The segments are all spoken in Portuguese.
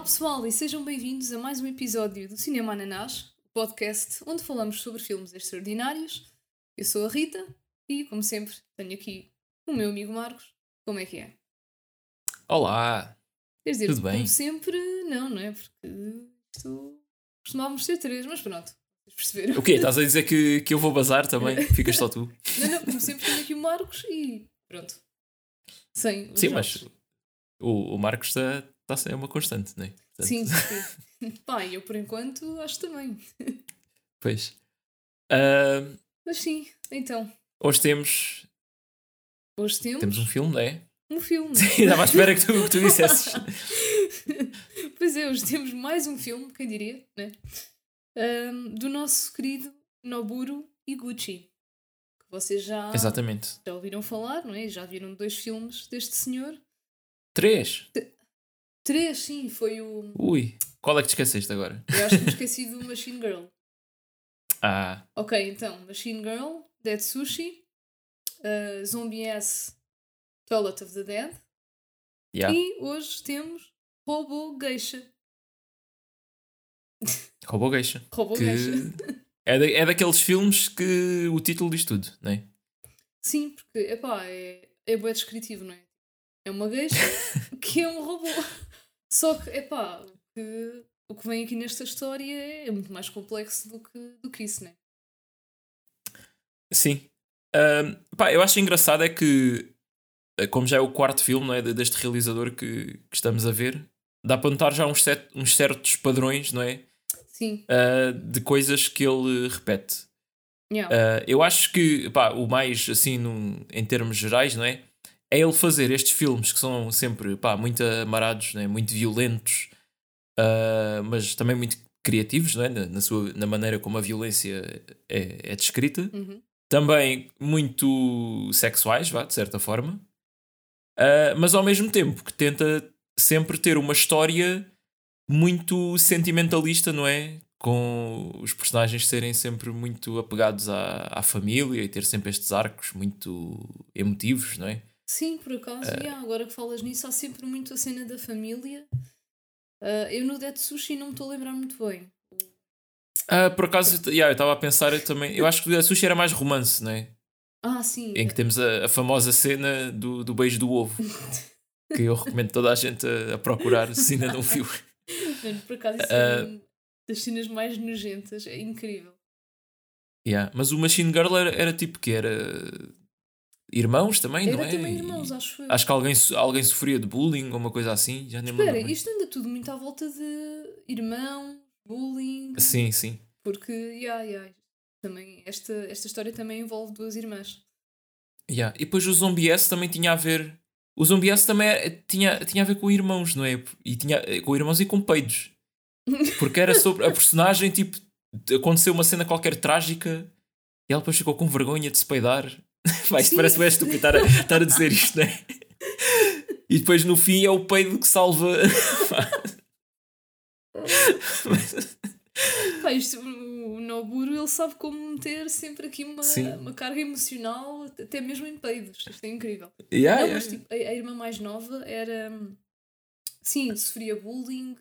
Olá pessoal e sejam bem-vindos a mais um episódio do Cinema Ananás, o podcast onde falamos sobre filmes extraordinários. Eu sou a Rita e, como sempre, tenho aqui o meu amigo Marcos. Como é que é? Olá! Quer dizer, Tudo bem? como sempre, não, não é? Porque isto costumávamos ser três, mas pronto, perceberam. O quê? Estás a dizer que, que eu vou bazar também? Ficas só tu? Não, não, como sempre tenho aqui o Marcos e pronto. Sem Sim, jogos. mas o, o Marcos está tá, é uma constante, não é? Portanto, Sim, sim. Pá, eu por enquanto acho também. Pois. Ah, Mas sim, então, hoje temos, hoje temos, temos um filme, não é? um filme. Sim, estava à espera que tu, que tu dissesses. pois é, hoje temos mais um filme, quem diria, né? Ahm, do nosso querido Noburo Iguchi. Que vocês já, Exatamente. já ouviram falar, não é? Já viram dois filmes deste senhor. Três. Três, sim, foi o. Ui. Qual é que te esqueceste agora? Eu acho que me esqueci do Machine Girl. Ah, Ok, então, Machine Girl, Dead Sushi, uh, Zombie S, Toilet of the Dead. yeah. E hoje temos Robo Geisha. Robô Geisha. Robo Que Geisha. é, da, é daqueles filmes que o título diz tudo, não é? Sim, porque, epá, é, é bem descritivo, não é? É uma geisha que é um robô. Só que, epá, que, o que vem aqui nesta história é muito mais complexo do que, do que isso, não é? Sim. Ahm, pá, eu acho engraçado é que, eh, como já é o quarto filme não é, de- deste realizador que, que estamos a ver, dá para notar já uns, set- uns certos padrões, não é? Sim, Ah, de coisas que ele repete. yeah. Ah, eu acho que pá, o mais, assim, num- em termos gerais, não é? É ele fazer estes filmes que são sempre pá, muito amarados, não é? muito violentos, ah, mas também muito criativos, não é? na, na sua, na maneira como a violência é, é descrita Uhum. também muito sexuais, vá, de certa forma, Ah, mas ao mesmo tempo que tenta sempre ter uma história muito sentimentalista, não é? Com os personagens serem sempre muito apegados à, à família e ter sempre estes arcos muito emotivos, não é? Sim, por acaso, yeah, agora que falas nisso, há sempre muito a cena da família. Ah, eu no Dead Sushi não me estou a lembrar muito bem. Ah, por acaso, yeah, eu estava a pensar eu também. Eu acho que o Sushi era mais romance, não é? Ah, sim. Em que temos a, a famosa cena do, do beijo do ovo. Que eu recomendo toda a gente a, a procurar se ainda não viu. Mano, por acaso, isso Ah. é uma das cenas mais nojentas. É incrível. Yeah. Mas o Machine Girl era, era tipo que era irmãos também, Era não é? também irmãos, acho eu. Acho que alguém, alguém sofria de bullying ou uma coisa assim, já nem Espera, lembro. isto anda tudo muito à volta de irmão, bullying. Sim, sim. Porque, yeah, yeah, também, esta, esta história também envolve duas irmãs. Yeah. E depois o Zombie S também tinha a ver. O Zombie S também era- tinha, tinha a ver com irmãos, não é? E tinha com irmãos e com peidos. Porque era sobre a personagem, tipo, aconteceu uma cena qualquer trágica e ela depois ficou com vergonha de se peidar. Vai, isto parece bem estúpido estar a, estar a dizer isto, não é? E depois no fim é o peido que salva. Pá, isto, o Noburo ele sabe como meter sempre aqui uma, Sim. uma carga emocional, até mesmo em peidos. Isto é incrível. Yeah, Não, yeah. mas tipo, a, a irmã mais nova era. Sim, sofria bullying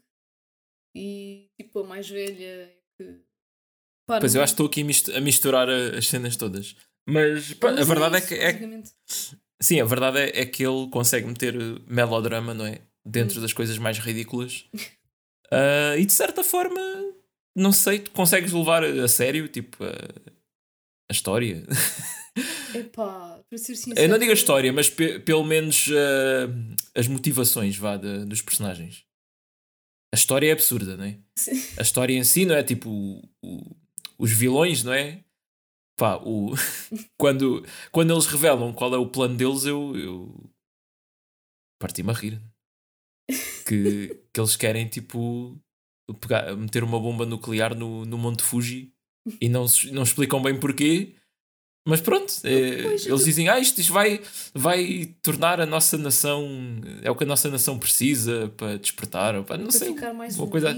e tipo a mais velha é que. Pois eu acho que estou aqui a mistu- a misturar as cenas todas. Mas pá, a Mas verdade é isso, que é, sim, a verdade é, é que ele consegue meter uh, melodrama, não é? Dentro Hum. das coisas mais ridículas. Ah, e de certa forma, não sei, tu consegues levar a sério, tipo, a, a história. Epá, para ser sincero. Eu não digo a história, mas pe- pelo menos ah, as motivações vá, de- dos personagens. A história é absurda, não é? Sim. a história em si, não é? Tipo, o- os vilões, não é? Pá, o, quando, quando eles revelam qual é o plano deles, eu, eu parti-me a rir. Que, que eles querem, tipo, pegar, meter uma bomba nuclear no, no Monte Fuji e não, não explicam bem porquê. Mas pronto, é, eles dizem: Ah, isto, isto vai, vai tornar a nossa nação. É o que a nossa nação precisa para despertar. Ou para, não para sei. ficar mais uma coisa-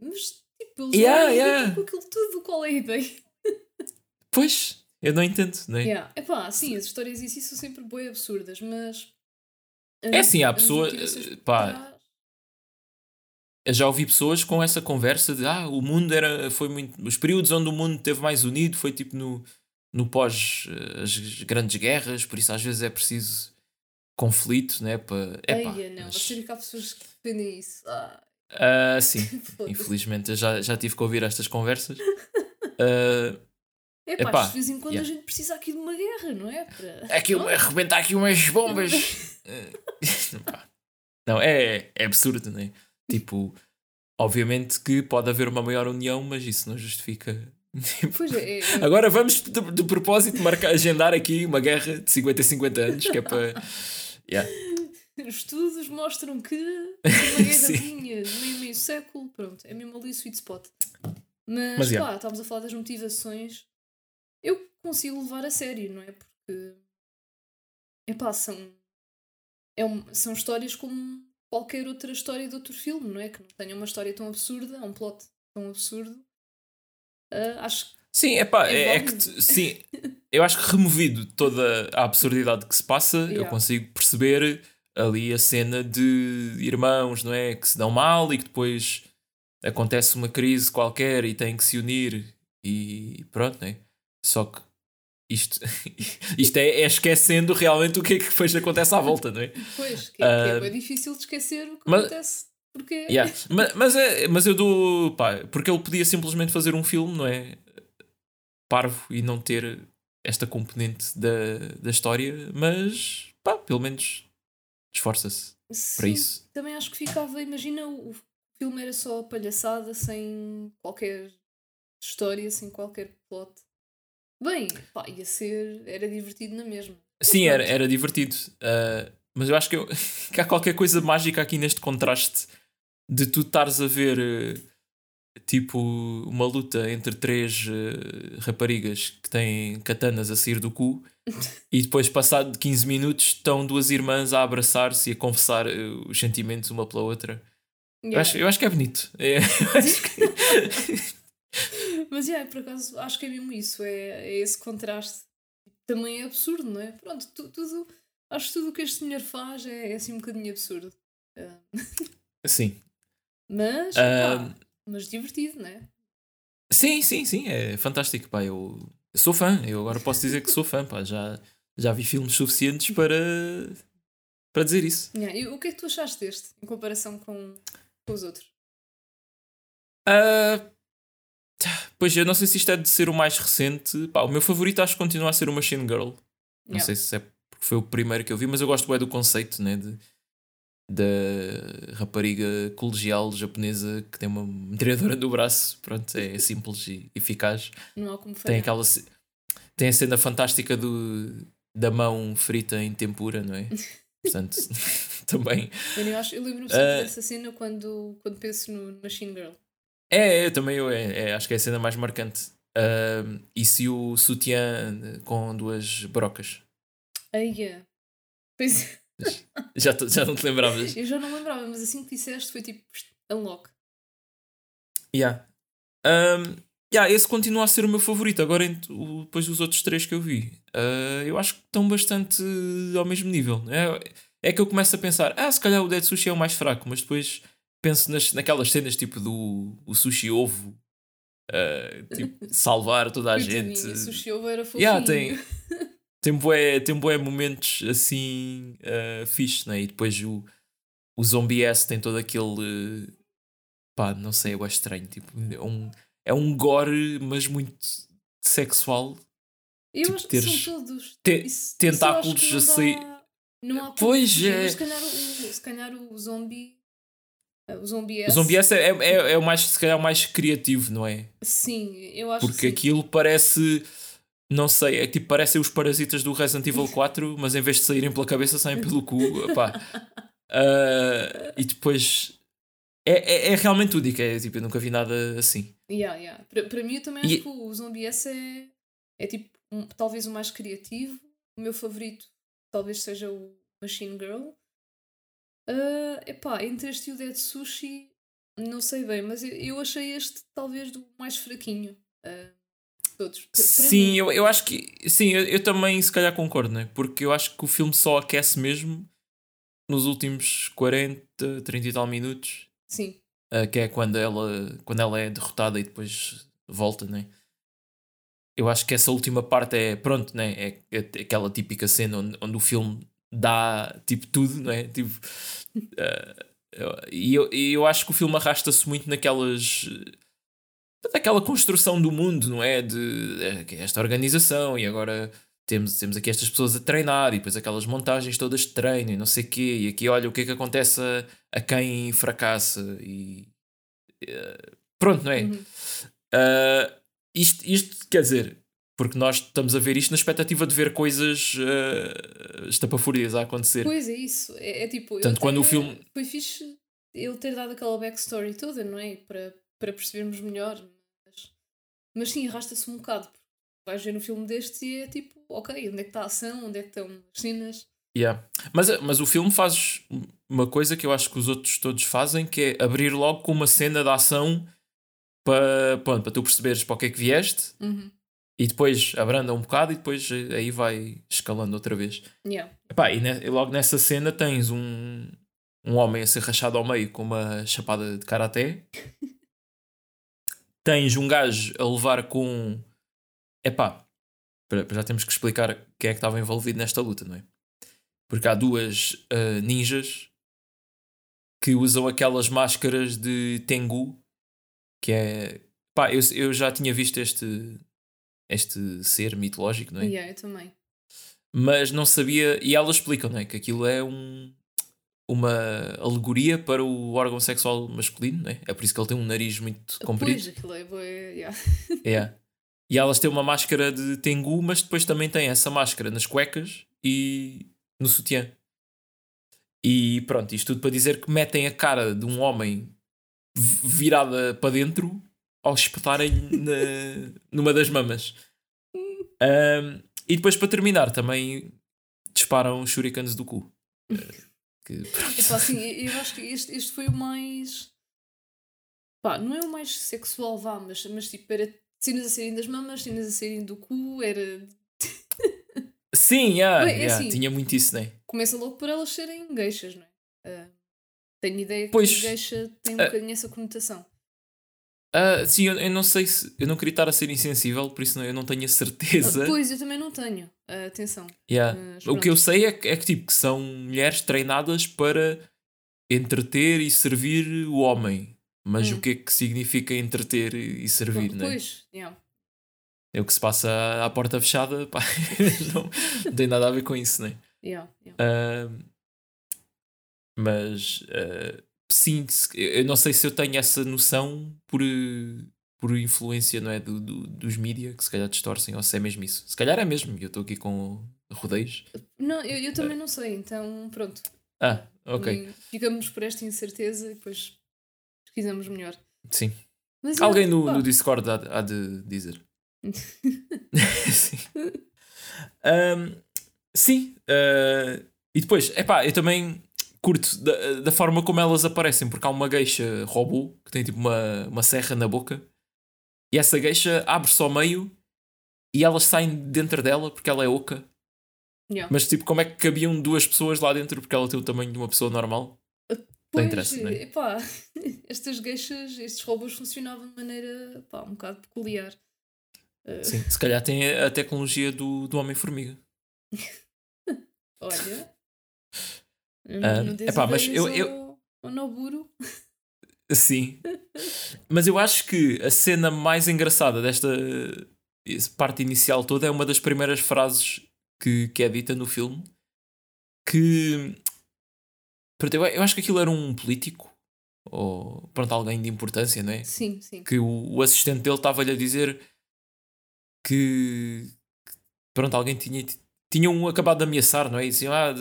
Mas tipo, eles Yeah, yeah. aquilo tudo, qual é a ideia? Pois, eu não entendo, não é? Yeah. Epá, sim, as histórias em si são sempre bem absurdas, mas. É assim, há as pessoa- motivações por pá, já ouvi pessoas com essa conversa de ah, o mundo era. Foi muito. Os períodos onde o mundo esteve mais unido foi tipo no, no pós eh, as grandes guerras, por isso às vezes é preciso conflito, né? Para, epá, Eia, não, a sério que há pessoas que defendem isso. Ah, ah, sim, infelizmente eu já, já tive que ouvir estas conversas. Ah, Epá, Epá, de vez em quando yeah. a gente precisa aqui de uma guerra, não é? Para... aqui, Oh, arrebentar aqui umas bombas. Eh, pá. não, é, é absurdo, né? Tipo, obviamente que pode haver uma maior união, mas isso não justifica. Tipo, Pois é, é, é- Agora vamos de, de propósito marcar, agendar aqui uma guerra de 50 a 50 anos, que é para. Yeah. estudos mostram que uma guerrazinha de meio meio século, pronto, é mesmo ali o sweet spot. Mas, Mas, pá, yeah. estávamos a falar das motivações. Eu consigo levar a sério, não é? Porque epá, são, é um- são histórias como qualquer outra história de outro filme, não é? Que não tenha uma história tão absurda, um plot tão absurdo. Ah, acho que Sim, epá, É é, é que sim, eu acho que removido toda a absurdidade que se passa, eu Yeah. consigo perceber ali a cena de irmãos, não é? Que se dão mal e que depois acontece uma crise qualquer e têm que se unir e pronto, não é? Só que isto, isto é, é esquecendo realmente o que é que depois acontece à volta, não é? Pois, que, é- que é Ah, difícil de esquecer o que mas- acontece. Porque Yeah. mas, mas, é, mas eu dou. Pá, porque ele podia simplesmente fazer um filme, não é? Parvo e não ter esta componente da, da história, mas pá, pelo menos esforça-se para isso. também acho que ficava. Imagina o filme era só palhaçada, sem qualquer história, sem qualquer plot. Bem, pá, ia ser. Era divertido na mesma. Sim, era, era divertido. ah, mas eu acho que, eu- que há qualquer coisa mágica aqui neste contraste de tu estares a ver eh, tipo uma luta entre três eh, raparigas que têm katanas a sair do cu e depois, passado 15 minutos, estão duas irmãs a abraçar-se e a confessar eh, os sentimentos uma pela outra. Eu, Yeah. acho, eu acho que é bonito. É, eu acho que- Mas yeah, por acaso acho que é mesmo isso, é, é esse contraste. Também é absurdo, não é? Pronto, tu- tudo. Acho que tudo o que este senhor faz é, é assim um bocadinho absurdo. Ah, Sim. mas, Ah, pá, mas divertido, não é? Sim, sim, sim, é fantástico, pá. Eu sou fã, eu agora posso dizer que sou fã, pá. Já, já vi filmes suficientes para, para dizer isso. Yeah, e o que é que tu achaste deste em comparação com, com os outros? Ah, pois eu não sei se isto é de ser o mais recente. Pá, o meu favorito acho que continua a ser o Machine Girl. Não Yeah. sei se é porque foi o primeiro que eu vi, mas eu gosto bem do conceito, né? De, da rapariga colegial japonesa que tem uma metralhadora do braço. Pronto, é simples e eficaz. Não há como Tem aquela tem a cena fantástica do, da mão frita em tempura, não é? Portanto, também. Eu, eu lembro-me sempre Ah. dessa cena quando, quando penso no Machine Girl. É, é também eu, é, é, acho que é a cena mais marcante. Ahm, e se o sutiã com duas brocas? Eia. Pois Já, já não te lembravas? eu já não lembrava, mas assim que disseste foi tipo unlock. Yeah. Ahm, yeah, esse continua a ser o meu favorito. Agora, depois dos outros três que eu vi, ah, eu acho que estão bastante ao mesmo nível. É, é que eu começo a pensar, ah, se calhar o Dead Sushi é o mais fraco, mas depois penso nas, naquelas cenas tipo do o sushi ovo, ah, tipo, salvar toda a gente. O sushi ovo era fofinho. Yeah, tem, tem, bué, tem bué momentos assim uh, fixe, né? E depois o, o Zombie S tem todo aquele. pá, não sei, eu acho estranho. Tipo, é, um, é um gore, mas muito sexual. Eu tipo, acho que são todos. te- Isso- tentáculos isso a sair- não há Pois é. mas Se calhar, o, se calhar o zombie. O zombie O S. Zombie S é, é, é o mais, se calhar, o mais criativo, não é? Sim, eu acho Porque que sim. aquilo parece. Não sei, é tipo, parecem os parasitas do Resident Evil 4, mas em vez de saírem pela cabeça, saem pelo cu. Pá. Ah, e depois. É, é, é realmente único, é tipo, eu nunca vi nada assim. Yeah, yeah. Para, para mim, eu também E- acho que o Zombie S é, é tipo, um- talvez o mais criativo. O meu favorito talvez seja o Machine Girl. Ah, epá, entre este e o Dead Sushi, não sei bem, mas eu, eu achei este talvez do mais fraquinho. de todos. Sim, eu, eu acho que. Sim, eu, eu também se calhar concordo, né? Porque eu acho que o filme só aquece mesmo nos últimos 40, 30 e tal minutos. Sim. uh, que é quando ela, quando ela é derrotada e depois volta, né? Eu acho que essa última parte é, pronto, né? É, é aquela típica cena onde, onde, o filme dá tipo tudo, não é? Tipo, uh, e eu, eu acho que o filme arrasta-se muito naquelas daquela construção do mundo, não é? De esta organização e agora temos, temos aqui estas pessoas a treinar e depois aquelas montagens todas de treino e não sei o quê. E aqui olha o que é que acontece a, a quem fracassa e uh, pronto, não é? Uhum. Uh, isto, isto quer dizer, porque nós estamos a ver isto na expectativa de ver coisas uh, estapafúrias a acontecer. Pois é, isso. É, é tipo. Tanto quando o filme. Foi fixe ele ter dado aquela backstory toda, não é? Para, para percebermos melhor. Mas, mas sim, arrasta-se um bocado. Vais ver no filme deste e é tipo, ok, onde é que está a ação? Onde é que estão as cenas? Yeah. Mas, mas o filme faz uma coisa que eu acho que os outros todos fazem, que é abrir logo com uma cena de ação para, para, para tu perceberes para o que é que vieste. Uhum e depois abranda um bocado e depois eh, aí vai escalando outra vez. Yeah. Epá, e, ne, e logo nessa cena tens um, um homem a ser rachado ao meio com uma chapada de karaté. tens um gajo a levar com. Epá, já temos que explicar quem é que estava envolvido nesta luta, não é? Porque há duas uh, ninjas que usam aquelas máscaras de Tengu, que é. Pá, eu, eu já tinha visto este, este ser mitológico, não é? Yeah, eu também. Mas não sabia, e elas explicam, não é? Que aquilo é um, uma alegoria para o órgão sexual masculino, não é? É por isso que ele tem um nariz muito comprido. Pois, aquilo é, boa, yeah. é. E elas têm uma máscara de tengu, mas depois também têm essa máscara nas cuecas e no sutiã. E pronto, isto tudo para dizer que metem a cara de um homem virada para dentro ao espetarem numa das mamas. Um, e depois, para terminar, também disparam shurikens do cu. que, é assim, eu acho que este, este foi o mais. Pá, não é o mais sexual, vá, mas, mas tipo, era cenas a serem das mamas, cenas a serem do cu, era. Sim, yeah, Bem, é yeah, assim, tinha muito isso, não é? Começa logo por elas serem geixas, não é? Uh, tenho ideia que pois, geixa tem um uh, bocadinho essa conotação. Uh, sim, eu, eu, não sei se. Eu não queria estar a ser insensível, por isso não, eu não tenho a certeza. Uh, pois, eu também não tenho. Uh, atenção. Yeah. o que eu sei é que, é que, tipo, que são mulheres treinadas para entreter e servir o homem. Mas hum. o que é que significa entreter e servir, Pronto, né? Pois, yeah. É o que se passa à porta fechada, pá, não, não, tem nada a ver com isso, né? Yeah, yeah. mas sim, eu não sei se eu tenho essa noção por, por influência não é, do, do dos mídias que se calhar distorcem, ou se é mesmo isso. Se calhar é mesmo, eu estou aqui com rodeios. Não, eu, eu também não sei, então pronto. Ah, ok. ficamos por esta incerteza e depois pesquisamos melhor. Sim. Mas, Alguém no, no Discord há, há de dizer. sim. Um, sim. Uh, e depois, epá, eu também curto da, da forma como elas aparecem, porque há uma gueixa robô que tem tipo uma, uma serra na boca e essa gueixa abre-se ao meio e elas saem dentro dela porque ela é oca. Yeah. Mas tipo, como é que cabiam duas pessoas lá dentro porque ela tem o tamanho de uma pessoa normal? Pois, interessa, não é? epá, estas gueixas, estes robôs funcionavam de maneira um bocado peculiar. Uh... Sim, se calhar tem a tecnologia do, do Homem-Formiga. Olha, Uh, epá, mas eu, eu... O Noburo. Sim. mas eu acho que a cena mais engraçada desta parte inicial toda é uma das primeiras frases que, que é dita no filme. Que. Eu, eu acho que aquilo era um político. Ou pronto, alguém de importância, não é? Sim, sim. Que o, o assistente dele estava-lhe a dizer que. Pronto, alguém tinha tinham acabado de ameaçar, não é? E diziam, ah,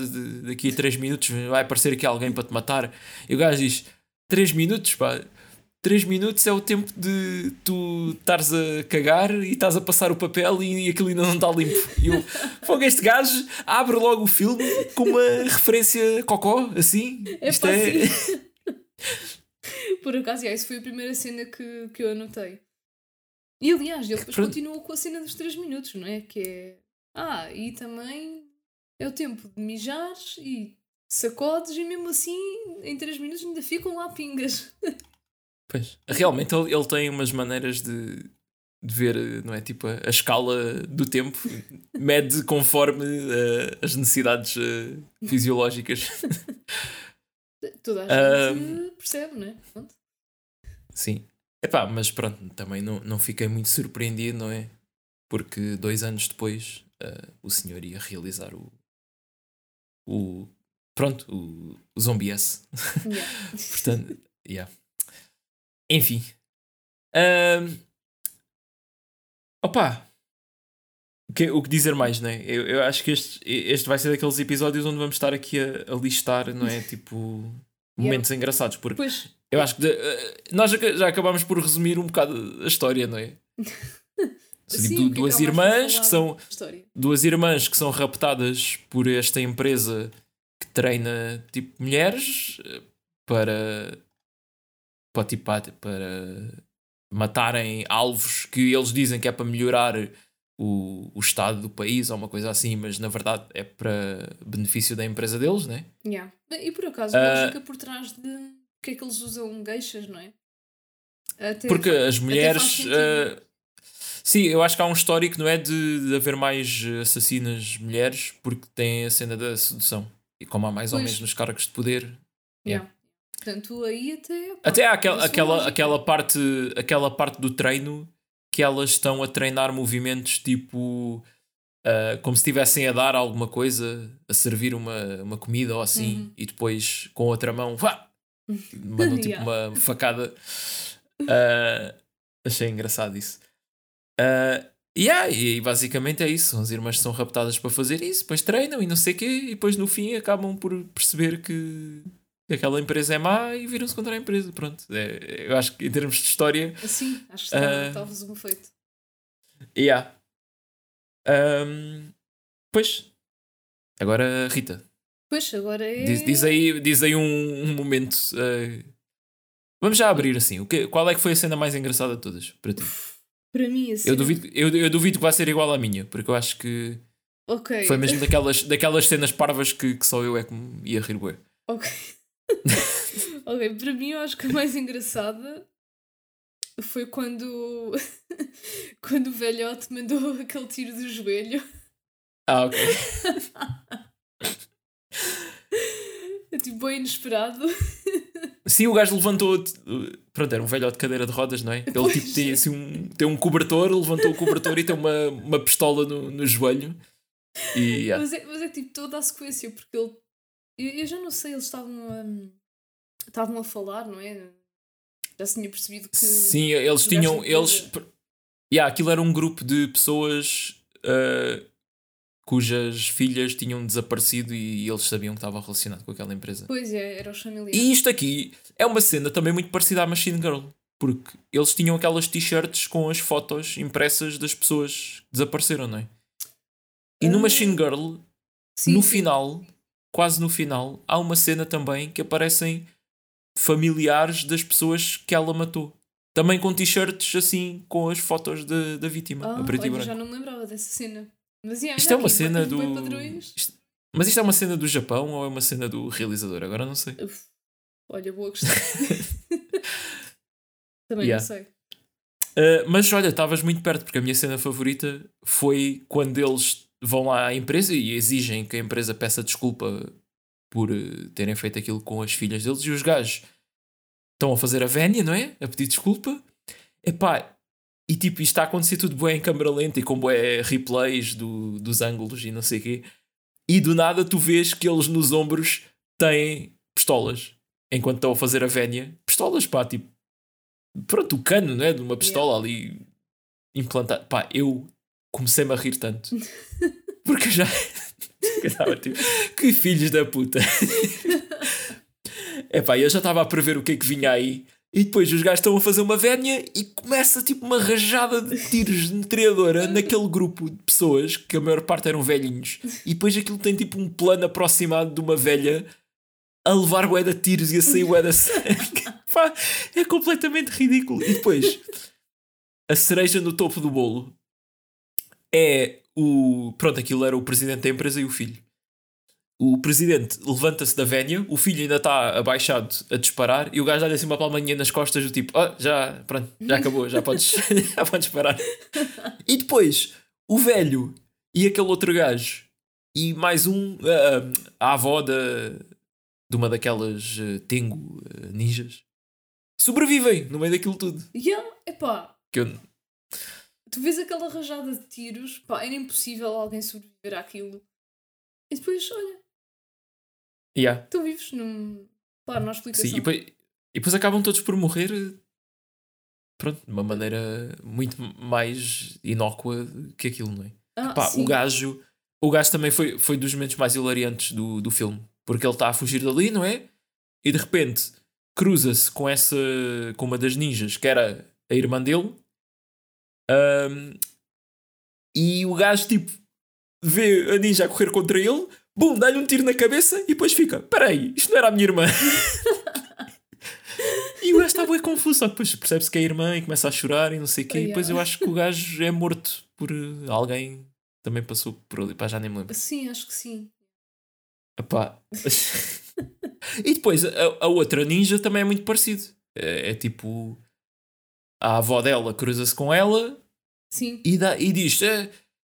daqui a 3 minutos vai aparecer aqui alguém para te matar. E o gajo diz: 3 minutos, pá. 3 minutos é o tempo de tu estares a cagar e estás a passar o papel e, e aquilo ainda não está limpo. E eu, fogo, este gajo abre logo o filme com uma referência cocó, assim. É Isto é. Por acaso, yeah, isso foi a primeira cena que, que eu anotei. E aliás, ele depois continua com a cena dos 3 minutos, não é? Que é ah, e também é o tempo de mijar e sacodes e mesmo assim em 3 minutos ainda ficam lá pingas. Pois. Realmente ele, ele tem umas maneiras de, de ver, não é? Tipo, a, a escala do tempo mede conforme uh, as necessidades uh, fisiológicas. Toda a gente percebe, não é? Pronto. Sim. Epá, mas pronto, também não, não fiquei muito surpreendido, não é? Porque dois anos depois uh, o senhor ia realizar o. o pronto, o, o Zombie S. Yeah. Portanto, yeah. Enfim. Uh, opa! O que, o que dizer mais, né? Eu, eu acho que este, este vai ser daqueles episódios onde vamos estar aqui a, a listar, não é? Tipo, momentos yeah. engraçados. Porque pois. eu acho que de, uh, nós já, já acabámos por resumir um bocado a história, não é? Sim, tipo, duas irmãs que são duas irmãs que são raptadas por esta empresa que treina tipo mulheres eh, para para, tipo, para matarem alvos que eles dizem que é para melhorar o, o estado do país ou uma coisa assim, mas na verdade é para benefício da empresa deles, né? Yeah. E por acaso, a uh, lógica por trás de porque é que eles usam geixas, não é? Até, porque as mulheres. Uh, sim, eu acho que há um histórico, não é? De, de haver mais assassinas mulheres porque tem a cena da sedução. E como há mais pois. homens nos cargos de poder. Yeah. yeah. Portanto, aí até. Pá, até há aquela, aquela, aquela, parte, aquela parte do treino que elas estão a treinar movimentos tipo. Uh, como se estivessem a dar alguma coisa, a servir uma, uma comida ou assim, uhum. e depois com outra mão, vá! Mandam tipo yeah. uma facada. Uh, achei engraçado isso. Uh, yeah, e basicamente é isso. As irmãs são raptadas para fazer isso, depois treinam e não sei o quê, e depois no fim acabam por perceber que que aquela empresa é má e viram-se contra a empresa. Pronto, é, eu acho que em termos de história. Sim, acho que está, uh, talvez um feito. Yeah. Um, pois. Agora, Rita. Pois, agora é. Diz, diz aí, diz aí um, um momento. Uh, vamos já abrir assim. O que, qual é que foi a cena mais engraçada de todas para ti? Para mim, assim. Eu duvido, eu, eu duvido que vai ser igual à minha, porque eu acho que. Foi mesmo daquelas, daquelas cenas parvas que, que só eu é que ia rir, bué. Ok. ok, para mim eu acho que a mais engraçada foi quando quando o velhote mandou aquele tiro do joelho. Ah, ok. É tipo bem inesperado. Sim, o gajo levantou. Pronto, era um velhote de cadeira de rodas, não é? Ele pois tipo, tem, assim, um, tem um cobertor, levantou o cobertor e tem uma, uma pistola no, no joelho. E, yeah. mas, é, mas é tipo toda a sequência, porque ele eu, eu já não sei, eles estavam a, estavam a falar, não é? Já se tinha percebido que. Sim, eles tinham. Eles, yeah, aquilo era um grupo de pessoas uh, cujas filhas tinham desaparecido e, e eles sabiam que estava relacionado com aquela empresa. Pois é, era o familiar. E isto aqui é uma cena também muito parecida à Machine Girl. Porque eles tinham aquelas t-shirts com as fotos impressas das pessoas que desapareceram, não é? E no ah, Machine Girl, sim, no sim. final, quase no final, há uma cena também que aparecem familiares das pessoas que ela matou. Também com t-shirts assim, com as fotos de, da vítima, oh, a preto olha, e branco. já não me lembrava dessa cena. Mas, yeah, isto é uma aqui, cena do. Isto... Mas isto é uma cena do Japão ou é uma cena do realizador? Agora não sei. Uf. Olha, boa questão. Também yeah. não sei. Uh, mas olha, estavas muito perto, porque a minha cena favorita foi quando eles vão lá à empresa e exigem que a empresa peça desculpa por uh, terem feito aquilo com as filhas deles e os gajos estão a fazer a vénia, não é? A pedir desculpa. Epá, e tipo, isto está a acontecer tudo bem em câmera lenta e com bué replays do, dos ângulos e não sei o quê. E do nada tu vês que eles nos ombros têm pistolas. Enquanto estão a fazer a vénia. Pistolas, pá, tipo... Pronto, o cano, não é? De uma pistola ali implantado. Pá, eu comecei-me a rir tanto. Porque já. estava tipo, que filhos da puta. Epá, eu já estava a prever o que é que vinha aí. E depois os gajos estão a fazer uma vénia e começa tipo uma rajada de tiros de metralhadora naquele grupo de pessoas que a maior parte eram velhinhos. E depois aquilo tem tipo um plano aproximado de uma velha a levar bué de tiros e a sair bué da sangue. é completamente ridículo. E depois a cereja no topo do bolo é o. Pronto, aquilo era o presidente da empresa e o filho. O presidente levanta-se da vénia, o filho ainda está abaixado a disparar e o gajo dá-lhe assim uma palmadinha nas costas do tipo, ah, já, pronto, já acabou, já podes, já podes parar. E depois, o velho e aquele outro gajo e mais um, uh, a avó da, de uma daquelas uh, Tengu uh, ninjas, sobrevivem no meio daquilo tudo. Yeah, epá, Que eu, tu vês aquela rajada de tiros, pá, era impossível alguém sobreviver àquilo. E depois, olha, yeah, tu vives num. Pá, não há explicação. sim, e depois, e depois acabam todos por morrer, pronto, de uma maneira muito mais inócua que aquilo, não é? Ah, Pá, sim. o gajo, o gajo também foi, foi dos momentos mais hilariantes do, do filme, porque ele está a fugir dali, não é? E de repente cruza-se com essa com uma das ninjas, que era a irmã dele. Ahm, e o gajo tipo vê a ninja a correr contra ele, bum, dá-lhe um tiro na cabeça e depois fica: Peraí, isto não era a minha irmã. e o gajo está bem confuso, só que depois percebe-se que é a irmã e começa a chorar e não sei o quê. E depois eu acho que o gajo é morto por eh, alguém que também passou por ali, pá, já nem me lembro. Sim, acho que sim. Epá. e depois a, a outra ninja também é muito parecido. É, é tipo. A avó dela cruza-se com ela Sim. e, dá, e diz: "É,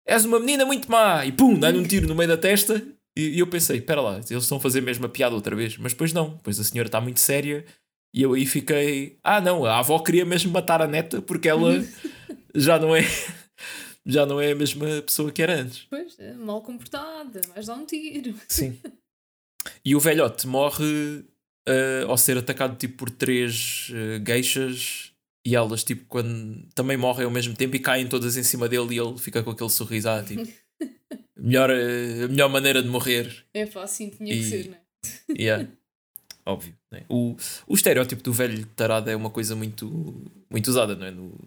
És uma menina muito má! E pum, dá-lhe um tiro no meio da testa. E, e eu pensei: Espera lá, eles estão a fazer mesmo a piada outra vez. Mas depois não, depois a senhora está muito séria. E eu aí fiquei: Ah, não, a avó queria mesmo matar a neta porque ela já não é. Já não é a mesma pessoa que era antes. Pois, é mal comportada, vais dar um tiro. Sim. E o velhote morre eh, ao ser atacado tipo por três eh, geishas e elas tipo quando também morrem ao mesmo tempo e caem todas em cima dele e ele fica com aquele sorriso ah, tipo, melhor, eh, a melhor maneira de morrer. É pá, assim tinha que E- ser, não é? Yeah. Óbvio. né? O, o estereótipo do velho tarado é uma coisa muito, muito usada não é? No-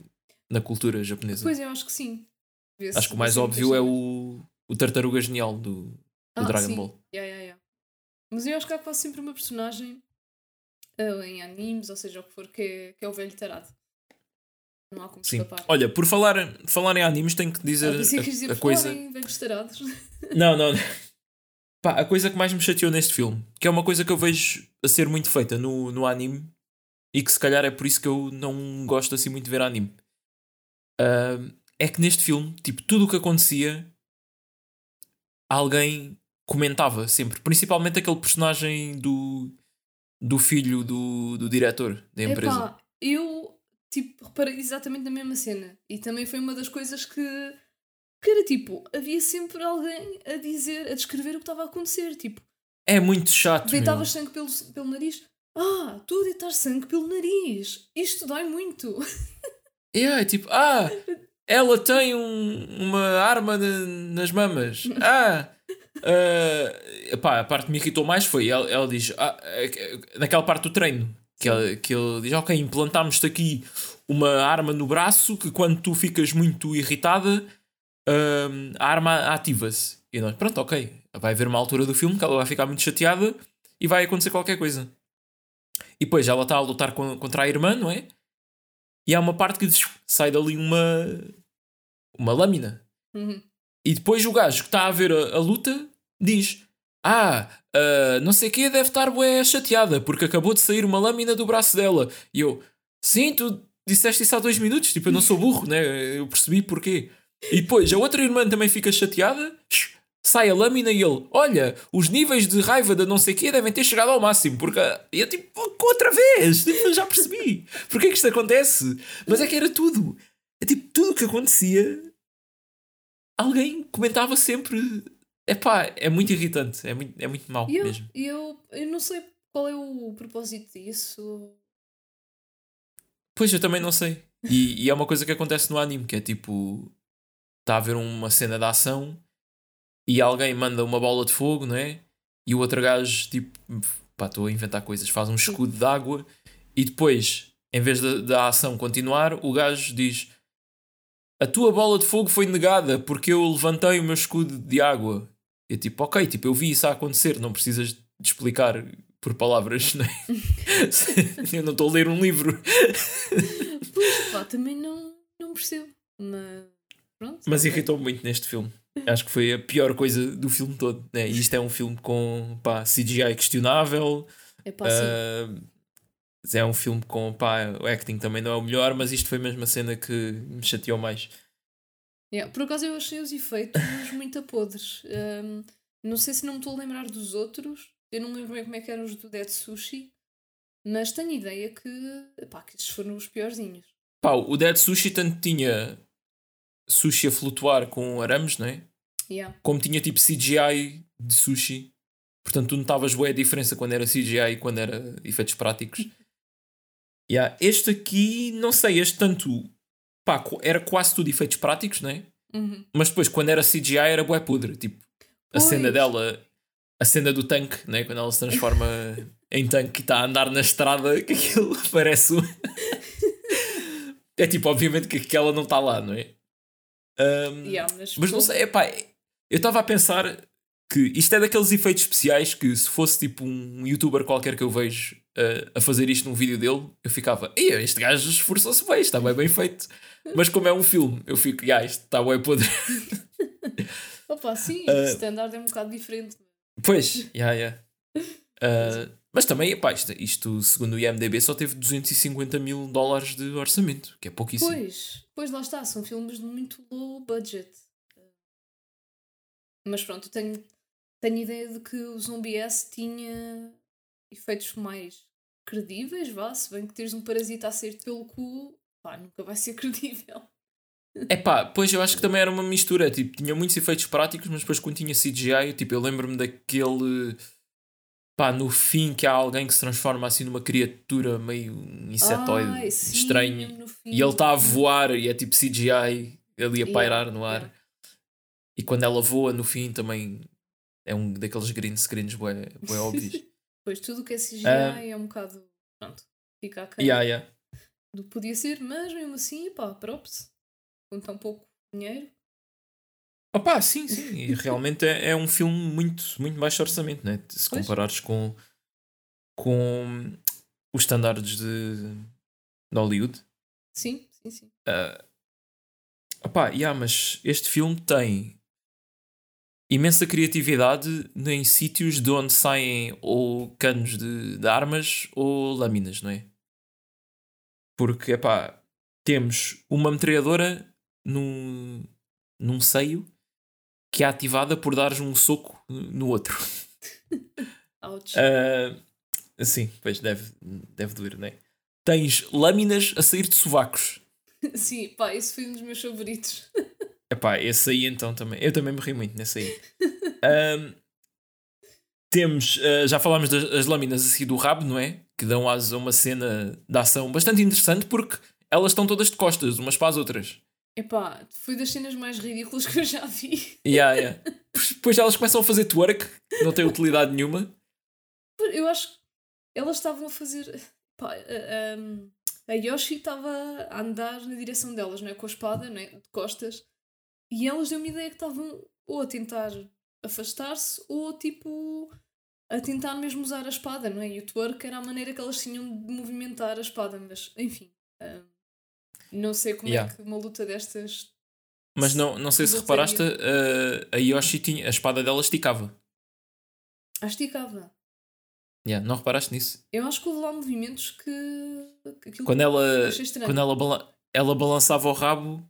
na cultura japonesa. Pois eu acho que sim. Acho que o mais óbvio é o, o tartaruga genial do, do Ah, Dragon sim. Ball. Yeah, yeah, yeah. Mas eu acho que há quase sempre uma personagem ah, em animes, ou seja, o que for, que é, que é o velho tarado. Não há como Sim. escapar. Olha, por falar, falar em animes, tenho que dizer Ah, que a- dizer a, coisa. Não, não. Pá, a coisa que mais me chateou neste filme, que é uma coisa que eu vejo a ser muito feita no, no anime, e que se calhar é por isso que eu não gosto assim muito de ver anime, ah, é que neste filme, tipo, tudo o que acontecia, alguém comentava sempre. Principalmente aquele personagem do, do filho do, do diretor da empresa. Epá, eu tipo, reparei exatamente na mesma cena. E também foi uma das coisas que, que era tipo, havia sempre alguém a dizer, a descrever o que estava a acontecer. Tipo, É muito chato. deitavas sangue pelo, pelo nariz. Ah, tu a deitar sangue pelo nariz. Isto dói muito. Yeah, é tipo, ah, ela tem um- uma arma na- nas mamas. Ah, ah, epá, a parte que me irritou mais foi ela, ela diz, ah, que- naquela parte do treino, que, ela, que ele diz, ok, implantámos-te aqui uma arma no braço que quando tu ficas muito irritada, hum, a arma ativa-se. E nós, pronto, ok, vai haver uma altura do filme que ela vai ficar muito chateada e vai acontecer qualquer coisa. E depois ela está a lutar con- contra a irmã, não é? E há uma parte que diz, sai dali uma, uma lâmina. Uhum. E depois o gajo que está a ver a, a luta diz: Ah, ah, não sei que deve estar bué chateada porque acabou de sair uma lâmina do braço dela. E eu, sim, tu disseste isso há dois minutos. Tipo, eu não sou burro, né? Eu percebi porquê. E depois a outra irmã também fica chateada. Sai a lâmina e ele, olha, os níveis de raiva da não sei o quê devem ter chegado ao máximo, porque eu tipo, outra vez, tipo, já percebi, porque é que isto acontece? Mas é que era tudo, é tipo, tudo o que acontecia alguém comentava sempre. Epá, é muito irritante, é muito, é muito mau eu, mesmo. eu, eu não sei qual é o propósito disso. Pois eu também não sei. E, e é uma coisa que acontece no anime, que é tipo. Está a haver uma cena de ação e alguém manda uma bola de fogo, não é? E o outro gajo, tipo, pá, estou a inventar coisas, faz um escudo de água e depois, em vez da, da ação continuar, o gajo diz: A tua bola de fogo foi negada porque eu levantei o meu escudo de água. Eu, tipo, ok, tipo, eu vi isso a acontecer, não precisas de explicar por palavras, não é? eu não estou a ler um livro. Pois, pá, também não, não percebo. Mas. pronto. Mas irritou-me muito neste filme. Acho que foi a pior coisa do filme todo. Né? E isto é um filme com pá, CGI questionável. É pá, ah, é um filme com pá, o acting também não é o melhor, mas isto foi mesmo a cena que me chateou mais. Yeah, Por acaso eu achei os efeitos muito podres. Ahm, não sei se não me estou a lembrar dos outros. Eu não me lembro bem como é que eram os do Dead Sushi. Mas tenho ideia que, pá, que estes foram os piorzinhos. Pá, o Dead Sushi tanto tinha sushi a flutuar com arames, não é? Yeah. Como tinha tipo CGI de sushi. Portanto, tu notavas boa a diferença quando era CGI e quando era efeitos práticos. Yeah. Este aqui, não sei, este tanto pá, era quase tudo efeitos práticos, não é? Uhum. Mas depois, quando era CGI, era bué podre. Tipo, a Pois. cena dela, a cena do tanque, né? quando ela se transforma em tanque e está a andar na estrada, que aquilo parece um. é tipo, obviamente que aquela não está lá, não é? Ahm, Yeah, mas, mas não sei, epá, eu estava a pensar que isto é daqueles efeitos especiais que se fosse tipo um youtuber qualquer que eu vejo uh, a fazer isto num vídeo dele, eu ficava, "Ei, este gajo esforçou-se bem, está bem bem feito. Mas como é um filme, eu fico, yeah, isto está bem podre. Opa, sim, Ah. o standard é um bocado diferente. Pois, yeah, yeah. Uh, mas também, epá, isto, isto, segundo o IMDB, só teve 250 mil dólares de orçamento, que é pouquíssimo. Pois, pois lá está, são filmes de muito low budget. Mas pronto, tenho, tenho ideia de que o Zombie S tinha efeitos mais credíveis, vá, se bem que teres um parasita a sair pelo cu, pá, nunca vai ser credível. Epá, pois eu acho que também era uma mistura, tipo, tinha muitos efeitos práticos, mas depois quando tinha CGI, tipo, eu lembro-me daquele. Pá, no fim que há alguém que se transforma assim numa criatura meio insetoide Ai, sim, estranho e ele está a voar e é tipo CGI ali a Yeah, pairar no ar. yeah. E quando ela voa no fim também é um daqueles green screens bué, bué óbvios. Pois tudo o que é CGI Ah. é um bocado. Pronto, fica a cara yeah, yeah. Do que podia ser, mas mesmo assim, pá, props. Com tão pouco dinheiro. Opa, sim, sim. E realmente é, é um filme muito, muito baixo orçamento, né? Se Pois. comparares com, com os standards de, de Hollywood. Sim, sim, sim. Opa, yeah, mas este filme tem imensa criatividade em sítios de onde saem ou canos de, de armas ou lâminas, não é? Porque, epá, temos uma metralhadora num, num seio que é ativada por dares um soco no outro. Ah, sim, pois deve, deve doer, não é? Tens lâminas a sair de sovacos. Sim, pá, esse foi um dos meus favoritos. Epá, esse aí então também. Eu também me ri muito nesse aí. Ahm, temos, ah, já falámos das, das lâminas assim do rabo, não é? Que dão a uma cena de ação bastante interessante porque elas estão todas de costas, umas para as outras. Epá, foi das cenas mais ridículas que eu já vi. Yeah, yeah. Depois elas começam a fazer twerk, não tem utilidade nenhuma. Eu acho que elas estavam a fazer. Pá, a, a- a Yoshi estava a andar na direção delas, não é? Com a espada, não é? De costas. E elas deu-me a ideia que estavam ou a tentar afastar-se ou tipo a tentar mesmo usar a espada, não é? E o twerk era a maneira que elas tinham de movimentar a espada, mas enfim. ah, não sei como Yeah. é que uma luta destas. Mas não, não sei se reparaste, ah, a Yoshi tinha, a espada dela esticava. Ah, esticava. Yeah, não reparaste nisso? Eu acho que houve lá movimentos que. Quando ela, quando ela, bala- ela balançava o rabo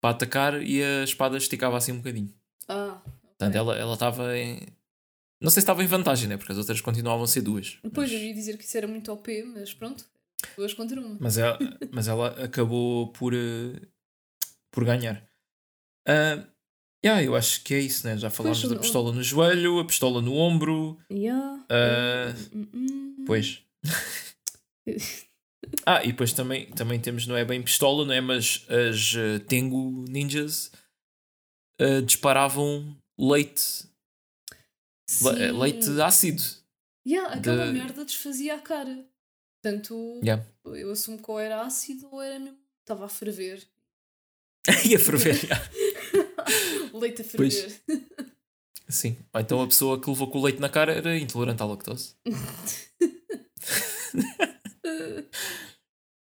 para atacar e a espada esticava assim um bocadinho. Ah, Portanto, ok. ela ela estava em. Não sei se estava em vantagem, né? Porque as outras continuavam a ser duas. Depois eu Mas, ia dizer que isso era muito OP, mas pronto, duas contra uma. mas, ela, mas ela acabou por, eh, por ganhar. Ah, yeah, eu acho que é isso, né? Já falámos Pois, da pistola no joelho, a pistola no ombro. Yeah. Ah, hum, hum. Pois. Ah, e depois também, também temos, não é bem pistola, não é? Mas as eh, Tengu Ninjas eh, disparavam leite, le- Sim. leite ácido. Yeah, aquela de- merda desfazia a cara. Portanto, Yeah. eu assumo que ou era ácido ou era mesmo. Estava a ferver. e a ferver. Leite a Pois. ferver. Sim. Ou então a pessoa que levou com o leite na cara era intolerante à lactose.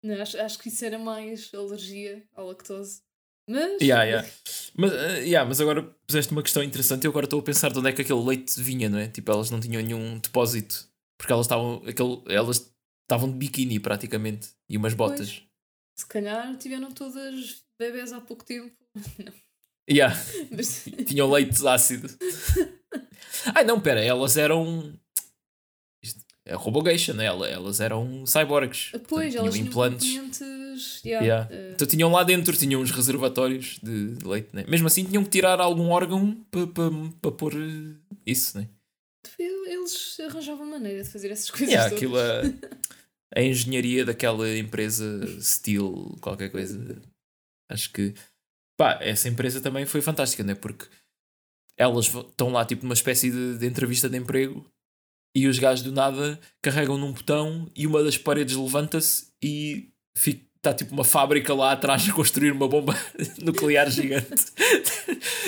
Não, acho, acho que isso era mais alergia à lactose. Mas. Yeah, yeah. Mas, uh, yeah, mas agora puseste uma questão interessante e eu agora estou a pensar de onde é que aquele leite vinha, não é? Tipo, elas não tinham nenhum depósito porque elas estavam aquele, elas estavam de biquíni praticamente e umas botas. Pois. Se calhar tiveram todas bebés há pouco tempo. Não. Yeah. Mas- Tinham leite ácido. Ai não, pera, elas eram. É Robogeisha, né? Ela- Elas eram cyborgs. Pois, Portanto, elas tinham implantes. Yeah, Yeah. eh, Então tinham lá dentro, tinham uns reservatórios de, de leite, né? Mesmo assim tinham que tirar algum órgão para pa, pa pôr eh, isso, né? eles arranjavam maneira de fazer essas coisas. Yeah, aquilo a, a engenharia daquela empresa Steel, qualquer coisa. Acho que pá, essa empresa também foi fantástica, né? Porque elas estão lá tipo numa espécie de, de entrevista de emprego e os gajos do nada carregam num botão e uma das paredes levanta-se e está tipo uma fábrica lá atrás a construir uma bomba nuclear gigante.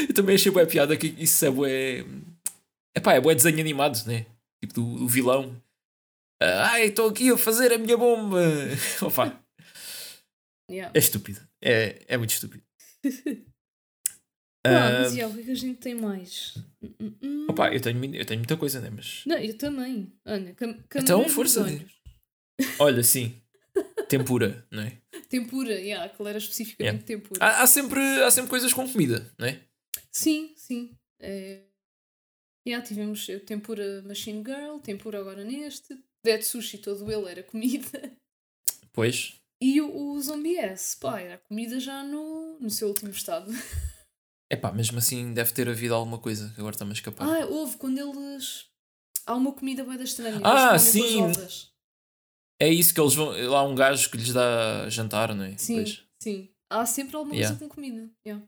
Eu também achei boa piada que isso é bué. Epá, é bué desenho animado, né? Tipo do, do vilão. Ah, Ai, estou aqui a fazer a minha bomba. Opa, Yeah. é estúpido. É, é muito estúpido. Mas yeah, o que é que a gente tem mais? Opa, eu tenho, eu tenho muita coisa, né? Mas. Não, eu também. Ana, cam Então, força. olhos. Olha, sim. Tempura, não é? Tempura, yeah, aquilo era especificamente tempura. Há, há sempre, há sempre coisas com comida, não é? Sim, sim. É... Yeah, tivemos o tempura Machine Girl, tempura agora neste. Dead Sushi, todo ele era comida. Pois. E o, o Zombie S, pá, era comida já no, no seu último estado. Epá, mesmo assim deve ter havido alguma coisa que agora está-me a escapar. Ah, houve quando eles. Há uma comida bem estranha. Ah, sim. É isso que eles vão. Lá há um gajo que lhes dá jantar, não é? Sim, Pois, sim. Há sempre alguma Yeah. coisa com comida. Yeah.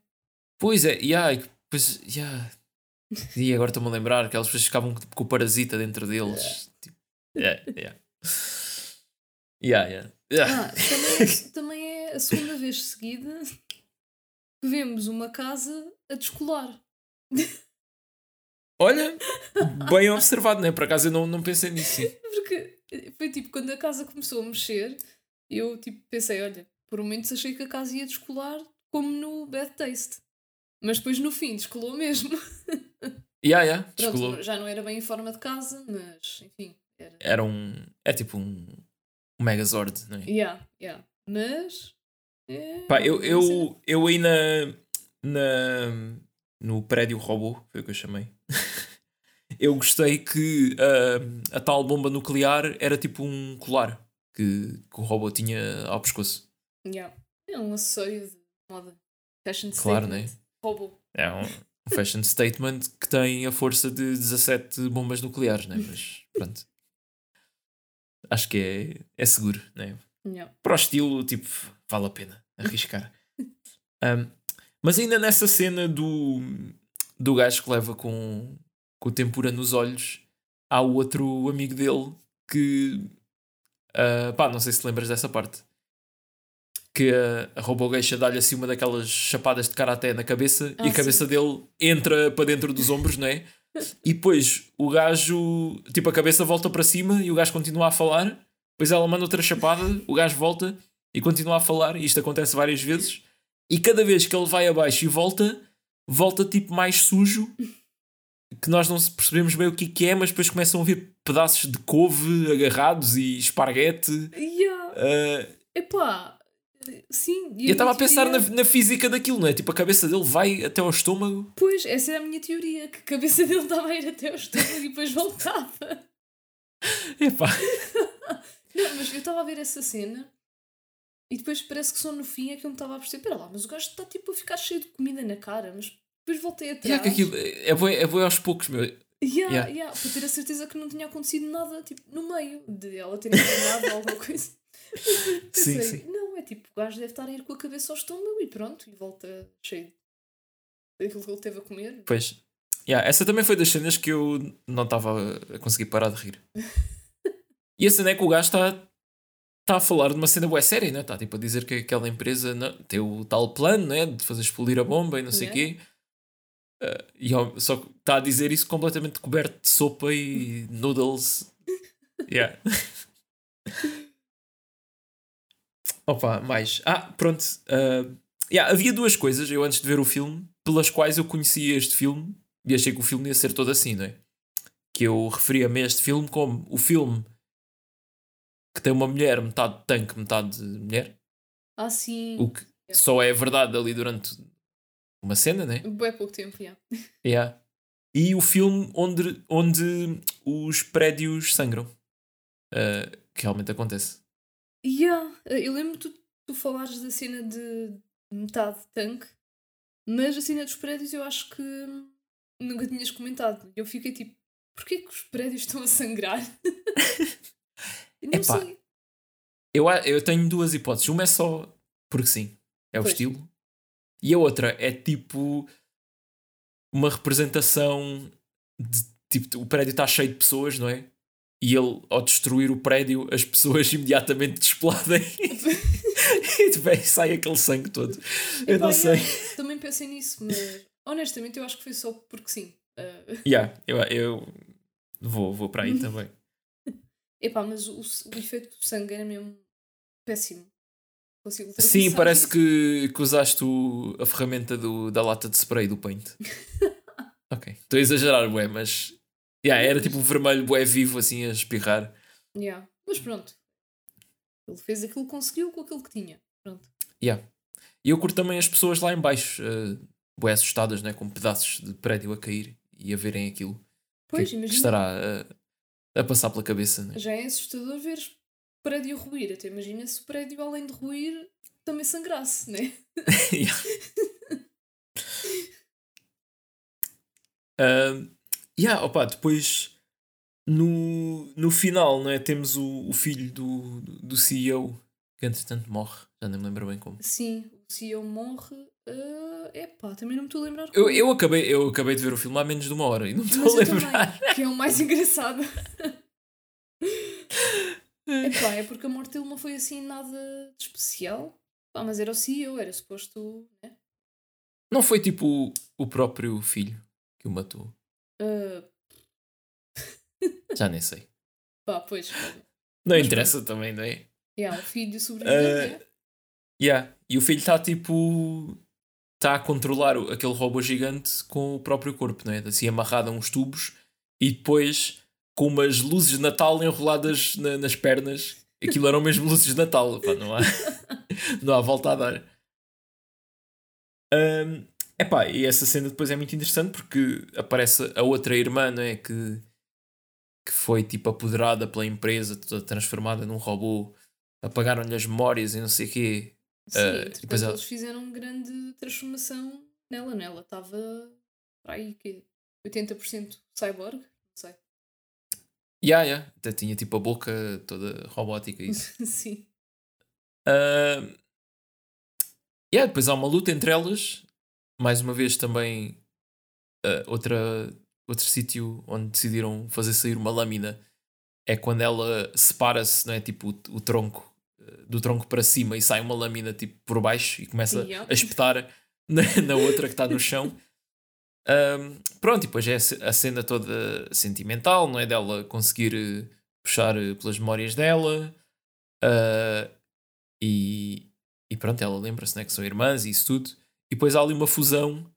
pois é, yeah, e depois, yeah. E agora estou-me a lembrar que eles ficavam com o parasita dentro deles. Tipo, yeah, yeah. Yeah, yeah. Yeah. Ah, também, é, também é a segunda vez seguida vemos uma casa a descolar. Olha, bem observado, não é? Por acaso eu não, não pensei nisso. sim. Porque foi tipo, quando a casa começou a mexer, eu tipo pensei, olha, por momentos achei que a casa ia descolar como no Bad Taste. Mas depois no fim descolou mesmo. Yeah, yeah, Pronto, descolou. já não era bem em forma de casa, mas enfim. Era... Era um. É tipo um. Um Megazord, não é? Yeah, yeah. Mas. É, Pá, eu, cena. eu, eu aí na, na, no prédio robô, foi o que eu chamei. eu gostei que ah, a tal bomba nuclear era tipo um colar que, que o robô tinha ao pescoço. Yeah. É um acessório de moda. Fashion Claro, statement. né? Robô. É um, um fashion statement que tem a força de 17 bombas nucleares, né? Mas pronto. Acho que é, é seguro, né? Yeah. para o estilo, tipo, vale a pena arriscar. Um, mas ainda nessa cena do, do gajo que leva com, com o tempura nos olhos, há o outro amigo dele que. ah, pá, não sei se te lembras dessa parte. Que a, a Robogeisha dá-lhe assim uma daquelas chapadas de karaté na cabeça Ah, e a cabeça dele entra para dentro dos ombros, não é? E depois o gajo, tipo, a cabeça volta para cima e o gajo continua a falar. Depois ela manda outra chapada, o gajo volta e continua a falar. E isto acontece várias vezes. E cada vez que ele vai abaixo e volta, volta tipo mais sujo. Que nós não percebemos bem o que que é, mas depois começam a ver pedaços de couve agarrados e esparguete. Yeah. Ah, Epá. Sim. eu estava a pensar na, teoria- na física daquilo, não é? Tipo, a cabeça dele vai até ao estômago. Pois, essa é a minha teoria. Que a cabeça dele estava a ir até ao estômago e depois voltava. Epá. Não, mas eu estava a ver essa cena e depois parece que só no fim é que eu me estava a perceber. Espera lá, mas o gajo está tipo a ficar cheio de comida na cara. Mas depois voltei atrás. Yeah, que aquilo é, bué, é aos poucos, meu. Yeah, Yeah. yeah, para ter a certeza que não tinha acontecido nada tipo, no meio de ela ter enganado alguma coisa. Sim, Pensei, sim. Não, é tipo, o gajo deve estar a ir com a cabeça ao estômago e pronto, e volta cheio daquilo que ele teve a comer. Pois. Yeah, essa também foi das cenas que eu não estava a conseguir parar de rir. e a cena é que o gajo está tá a falar de uma cena boa séria, né? Está tipo a dizer que aquela empresa não, tem o tal plano né? de fazer explodir a bomba e não sei o Yeah. quê. Ah, e só que está a dizer isso completamente coberto de sopa e noodles. Yeah. Opa, mais. Ah, pronto. ah, Yeah, havia duas coisas, eu antes de ver o filme, pelas quais eu conhecia este filme e achei que o filme ia ser todo assim, não é? Que eu referia-me a este filme como o filme que tem uma mulher, metade tanque, metade mulher. Ah, sim. O que só é verdade ali durante uma cena, né? Bem pouco tempo, já. Yeah. E o filme onde, onde os prédios sangram. Uh, que realmente acontece. Yeah. Eu lembro tu, tu falares da cena de metade tanque, mas a cena dos prédios eu acho que nunca tinhas comentado. Eu fiquei tipo, porquê que os prédios estão a sangrar? Não Epá, sei. Eu, eu tenho duas hipóteses. Uma é só porque sim, é o pois. estilo. E a outra é tipo uma representação de tipo o prédio está cheio de pessoas, não é? E ele, ao destruir o prédio, as pessoas imediatamente explodem e bem, sai aquele sangue todo. eu não sei. Eu também pensei nisso, mas honestamente eu acho que foi só porque sim. Uh... Yeah, eu, eu vou, vou para aí também. Epá, mas o, o efeito do sangue era mesmo péssimo. Sim, parece que, que usaste o, a ferramenta do, da lata de spray do Paint. ok, estou a exagerar, bué, mas yeah, era tipo um vermelho bué vivo assim a espirrar. Yeah. Mas pronto, ele fez aquilo que conseguiu com aquilo que tinha. Pronto. Yeah. E eu curto também as pessoas lá em baixo, uh, bué assustadas, né, com pedaços de prédio a cair e a verem aquilo. Pois, que, que estará a passar pela cabeça. Né? Já é assustador ver prédio ruir. Até imagina se o prédio, além de ruir, também sangrasse, né? uh, yeah, opa, depois no, no final, não é? Temos o, o filho do, do CEO que entretanto morre. Já nem me lembro bem como. Sim, o CEO morre. Uh, epá, também não me estou a lembrar. Eu, eu, acabei, eu acabei de ver o filme há menos de uma hora e não me estou a lembrar. Também, que é o mais engraçado. Epá, é porque a morte dele não foi assim nada de especial. Pá, mas era o CEO, era suposto. Né? Não foi tipo o próprio filho que o matou? Uh... Já nem sei. Pá, pois. Não mas, interessa também, não é? Yeah, o filho sobreviveu. Uh, yeah. E o filho está tipo. Está a controlar aquele robô gigante com o próprio corpo, não é? Assim amarrado a uns tubos e depois com umas luzes de Natal enroladas na, nas pernas. Aquilo eram mesmo luzes de Natal, pá, não, há, não há volta a dar. Um, epá, e essa cena depois é muito interessante porque aparece a outra irmã, não é? Que, que foi tipo apoderada pela empresa, toda transformada num robô, apagaram-lhe as memórias e não sei o quê. Sim, uh, depois eles fizeram uma grande transformação nela, nela estava para aí que 80% cyborg, não sei. Yeah, yeah. Até tinha tipo a boca toda robótica isso. Sim. Uh, yeah, depois há uma luta entre elas. Mais uma vez também uh, outra, outro sítio onde decidiram fazer sair uma lâmina é quando ela separa-se, não é? Tipo o, o, tronco do tronco para cima e sai uma lâmina tipo por baixo e começa a espetar na, na outra que está no chão. Um, pronto, e depois é a cena toda sentimental, não é? Dela conseguir eh, puxar eh, pelas memórias dela. Uh, e, e pronto, ela lembra-se né, que são irmãs e isso tudo. E depois há ali uma fusão,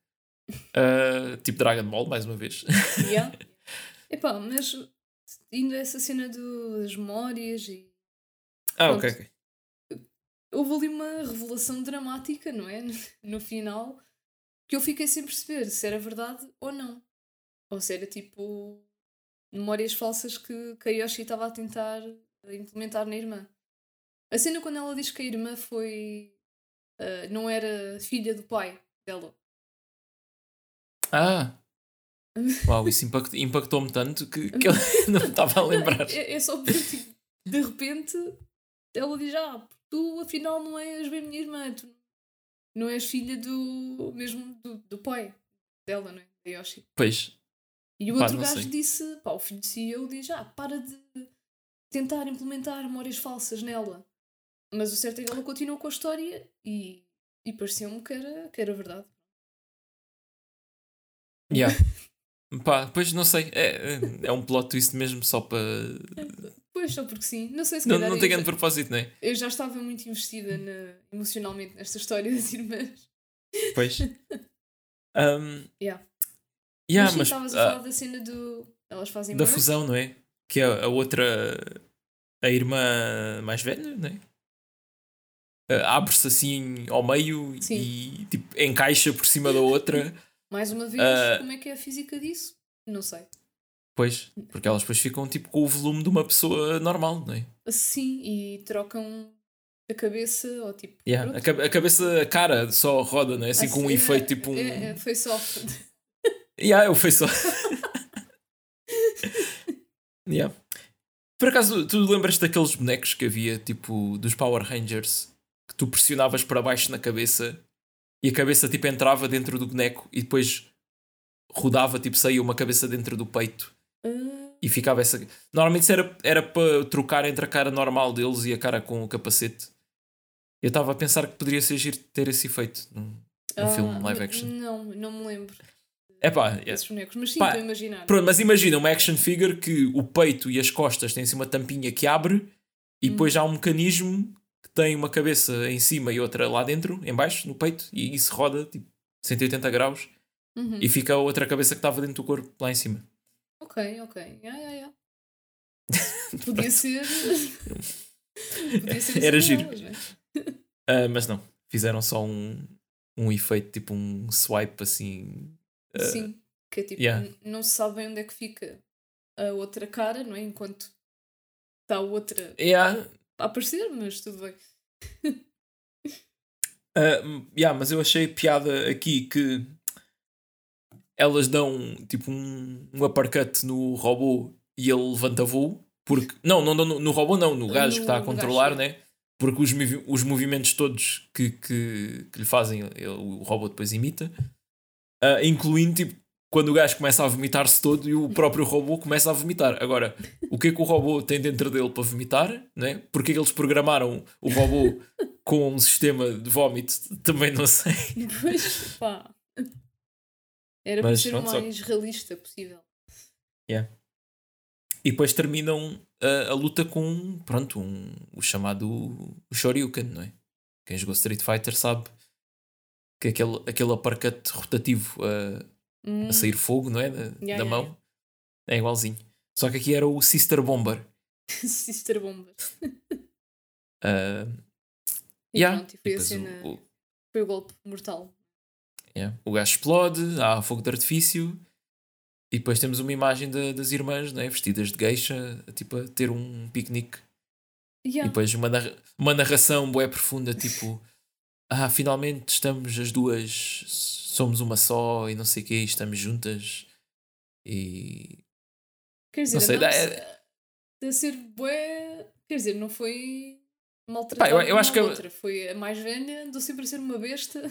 uh, tipo Dragon Ball, mais uma vez. Yeah. Epá, mas indo a essa cena do, das memórias e. Ah, pronto, ok, ok. Houve ali uma revelação dramática, não é? No final que eu fiquei sem perceber se era verdade ou não. Ou se era tipo memórias falsas que, que a Yoshi estava a tentar implementar na irmã. A cena quando ela diz que a irmã foi. Uh, não era filha do pai dela. Ah! Uau, isso impactou, impactou-me tanto que, que eu não estava a lembrar. É, é só porque, tipo, de repente, ela diz: Ah, tu afinal não és bem minha irmã, tu não és filha do mesmo do, do pai dela, não é? Da Yoshi. Pois. E o outro gajo sei. disse, pá, o filho de CEO diz, ah, para de tentar implementar memórias falsas nela. Mas o certo é que ela continuou com a história e, e pareceu-me que era, que era verdade. Yeah. Pá, pois não sei, é, é um plot twist mesmo só para Pois, só porque sim. Não sei se Não, não eu tem já- grande propósito, não é? Eu já estava muito investida na- emocionalmente nesta história das irmãs. Pois. Um, Yeah. yeah, mas mas, estavas ah, a falar da cena do. Elas fazem da merch? fusão, não é? Que é a outra, a irmã mais velha, não é? Ah, Abre-se assim ao meio Sim. e tipo, encaixa por cima da outra. Mais uma vez, Ah. como é que é a física disso? Não sei. Pois, porque elas depois ficam tipo com o volume de uma pessoa normal, não é? Sim, e trocam a cabeça ou tipo. Yeah. A, cabe- a cabeça, a cara só roda, não é? Assim com um é- efeito tipo um. É, é, foi só. Yeah, eu fui só. yeah. Por acaso, tu lembras daqueles bonecos que havia, tipo, dos Power Rangers, que tu pressionavas para baixo na cabeça e a cabeça, tipo, entrava dentro do boneco e depois rodava, tipo, saía uma cabeça dentro do peito Ah, e ficava essa. Normalmente isso era, era para trocar entre a cara normal deles e a cara com o capacete. Eu estava a pensar que poderia ser giro ter esse efeito num, num ah, filme live n- action. Não, não me lembro É pá, desses bonecos, mas sim, Pá, estou a imaginar. Pronto, mas imagina uma action figure que o peito e as costas têm assim uma tampinha que abre e Hum. depois há um mecanismo que tem uma cabeça em cima e outra lá dentro, em baixo, no peito, e isso roda tipo 180 graus Uhum. e fica a outra cabeça que estava dentro do corpo lá em cima. Ok, ok. Yeah, yeah, yeah. Podia ser. Podia ser Era giro. é? Ah, mas não, fizeram só um, um efeito, tipo um swipe assim. ah, Sim, que é tipo, yeah. não se sabe bem onde é que fica a outra cara, não é? Enquanto está a outra yeah, a aparecer, mas tudo bem. Hum, yeah, mas eu achei piada aqui que elas dão tipo um, um uppercut no robô e ele levanta voo. Porque, não, não, não, no robô não, no gajo que está a No- no controlar, gajo, né? Porque os, os movimentos todos que, que, que lhe fazem, ele- o robô depois imita, ah, incluindo tipo quando o gajo começa a vomitar-se todo e o próprio robô começa a vomitar. Agora, o que é que o robô tem dentro dele para vomitar? Né? Porque é que eles programaram o robô com um sistema de vómito? Também não sei. Depois, pá. Era para ser o só- mais realista possível. E depois terminam a, a luta com, pronto, um, o chamado o Shoryuken, não é? Quem jogou Street Fighter sabe que aquele, aquele uppercut rotativo a, Hum, a sair fogo, não é? Da, Yeah, da yeah, mão. É igualzinho. Só que aqui era o Sister Bomber. Sister Bomba. Ah, E yeah. pronto, e foi a depois o- cena. o, Foi o golpe mortal. Yeah. O gajo explode, há fogo de artifício. E depois temos uma imagem da- das irmãs, não é? Vestidas de geisha, tipo a ter um piquenique. E Yeah. depois uma, narra- uma narração bué profunda, tipo Ah, finalmente estamos as duas Somos uma só e não sei o quê Estamos juntas E Quer dizer, sei, não, se- deve ser bué. Quer dizer, não foi maltratada eu- eu acho que outra. Foi a mais velha, andou sempre a ser uma besta.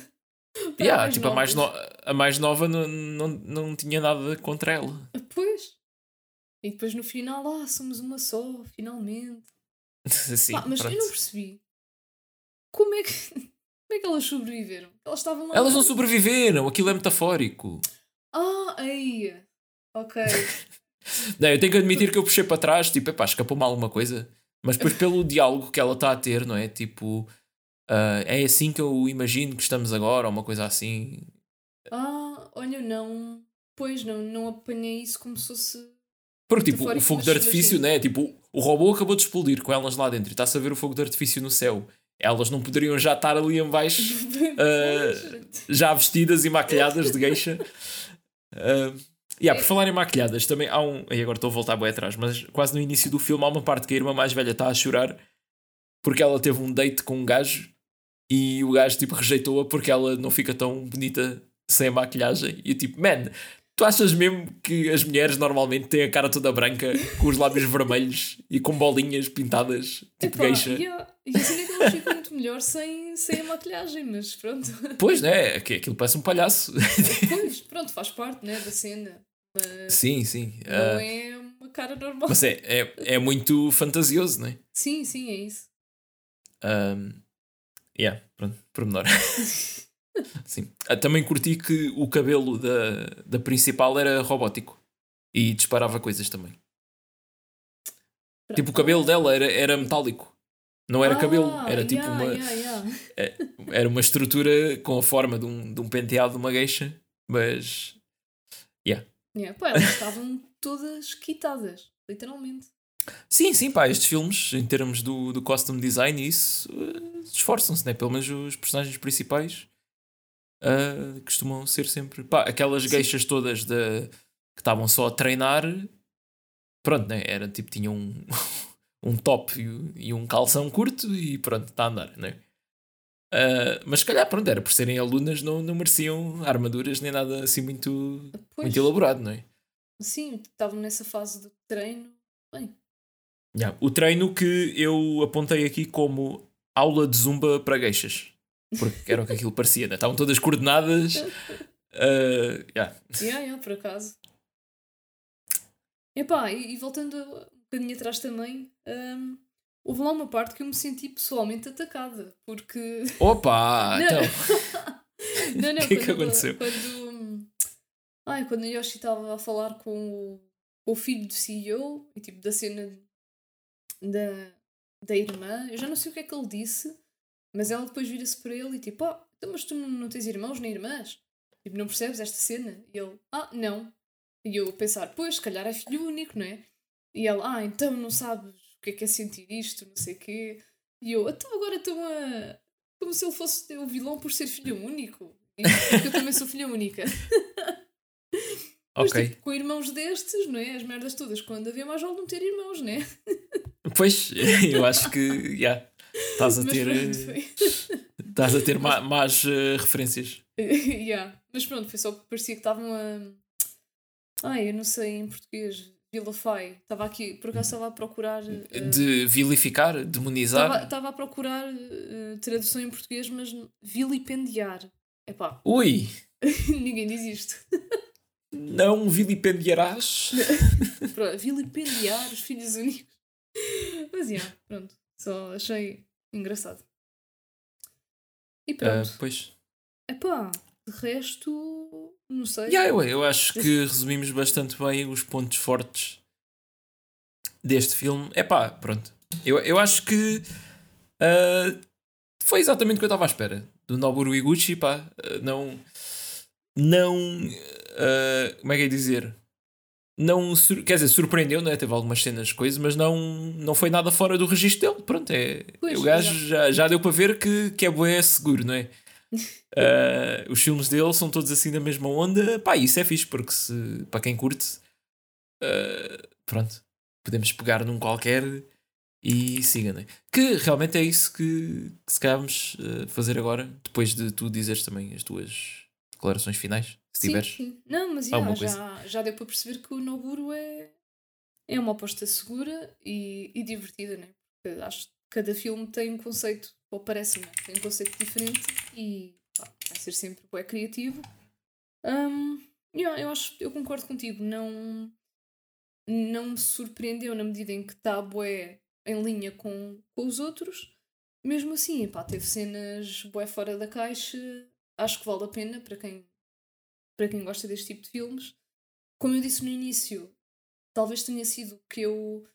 yeah, mais tipo, a, mais no- a mais nova não, não, não tinha nada contra ela Pois. E depois no final, ah, somos uma só, finalmente. Sim, Pá, mas pronto. eu não percebi. Como é que. Como é que elas sobreviveram? Elas estavam lá. Elas não sobreviveram, aquilo é metafórico Ah, aí. Ok. Não, eu tenho que admitir que eu puxei para trás, tipo, epá, escapou-me alguma coisa. Mas depois pelo diálogo que ela está a ter, não é? Tipo, ah, é assim que eu imagino que estamos agora, ou uma coisa assim. Ah, olha, não. Pois não, não apanhei isso como se fosse. Porque, tipo, o fogo de artifício, né? Tipo, o robô acabou de explodir com elas lá dentro e está-se a ver o fogo de artifício no céu. Elas não poderiam já estar ali em baixo, Pois. já vestidas e maquilhadas de geisha. Uh, yeah, por falar em maquilhadas, também há um. E agora estou a voltar bem atrás, mas quase no início do filme há uma parte que a irmã mais velha está a chorar porque ela teve um date com um gajo e o gajo tipo rejeitou-a porque ela não fica tão bonita sem a maquilhagem. E eu tipo, man, tu achas mesmo que as mulheres normalmente têm a cara toda branca, com os lábios vermelhos e com bolinhas pintadas, tipo Epá, geisha? E a, a cena é que elas ficam muito melhor sem, sem a maquilhagem, mas pronto. Pois, né? que Aquilo parece um palhaço. Pois, pronto, faz parte né, da cena. Mas sim, sim. não Ah, é uma cara normal. mas é, é, é muito fantasioso, né? Sim, sim, é isso. Um, yeah, pronto, pormenor. Sim. Ah, Também curti que o cabelo da, da principal era robótico e disparava coisas também. Tipo, o cabelo dela era, era metálico. Não era cabelo, Ah, era tipo yeah, uma. yeah, yeah. Era uma estrutura com a forma de um, de um penteado de uma geisha, mas. Yeah, pá, elas estavam todas quitadas, literalmente. Sim, sim, pá, estes filmes, em termos do, do costume design isso, eh, esforçam-se, né? Pelo menos os personagens principais eh, costumam ser sempre. Pá, aquelas Sim. geixas todas de, que estavam só a treinar, pronto, né? Era tipo, tinham um, um top e, e um calção curto e pronto, está a andar, né? Eh, mas se calhar, pronto, era por serem alunas, não, não mereciam armaduras nem nada assim muito, Pois, muito elaborado, não é? sim, estavam nessa fase do treino. Bem, Yeah. O treino que eu apontei aqui como aula de zumba para gueixas. Porque era o que aquilo parecia, né? Estavam todas coordenadas. Uh, yeah. yeah, yeah, por acaso. Epá, e, e voltando um bocadinho atrás também, hum, houve lá uma parte que eu me senti pessoalmente atacada, porque... Opa! Não. Então, não, não, O que é que quando, aconteceu? Quando, hum, ai, quando a Yoshi estava a falar com o, com o filho do CEO, e tipo, da cena da, da irmã, eu já não sei o que é que ele disse, mas ela depois vira-se para ele e tipo, ah, então, mas tu não, tens irmãos nem irmãs? Tipo, não percebes esta cena? E ele, ah, não. E eu pensar, pois, se calhar é filho único, não é? E ela, ah, então não sabes o que é que é sentir isto, não sei o quê. E eu, então agora estão a. Como se ele fosse o vilão por ser filho único. E porque eu também sou filha única. Mas, ok. tipo, com irmãos destes, não é? As merdas todas, quando havia mais vale não ter irmãos, não é? Pois, eu acho que yeah, estás a ter, eh, estás a ter ma- más eh, referências. yeah. Mas pronto, foi só porque parecia que estavam a. Ai, eu não sei em português. Vilafai. Estava aqui, por acaso estava a procurar. eh, De vilificar, demonizar. Estava estava a procurar eh, tradução em português, mas vilipendiar. Epá, Ui! ninguém diz isto. Não vilipendiarás. Pronto, vilipendiar os filhos únicos. Mas, yeah, pronto. Só achei engraçado. E Ah, pronto. pois. Epá, de resto, não sei. Yeah, eu, eu acho que resumimos bastante bem os pontos fortes deste filme. É pá, pronto. Eu, eu acho que ah, foi exatamente o que eu estava à espera do Noboru Iguchi. Pá, ah, não. Não. Ah, como é que é dizer? Não, quer dizer, surpreendeu, né? teve algumas cenas, coisas, mas não, não foi nada fora do registro dele. Pronto, é, Pois, o gajo já, já deu para ver que, que é bué seguro, não é? Uh, os filmes dele são todos assim na mesma onda. Pá, isso é fixe, porque se, para quem curte, uh, pronto, podemos pegar num qualquer e siga, né? Que realmente é isso que, que se calhar vamos uh, fazer agora, depois de tu dizeres também as tuas declarações finais, se Sim, tiveres. sim. Não, mas yeah, já, já deu para perceber que o Noburo é, é uma aposta segura e, e divertida, né? Porque acho que cada filme tem um conceito, ou parece-me, tem um conceito diferente e pá, vai ser sempre bué criativo. Um, yeah, eu acho, eu concordo contigo, não, não me surpreendeu na medida em que está bué em linha com, com os outros. Mesmo assim, pá, teve cenas bué fora da caixa, acho que vale a pena para quem para quem gosta deste tipo de filmes. Como eu disse no início, talvez tenha sido o que eu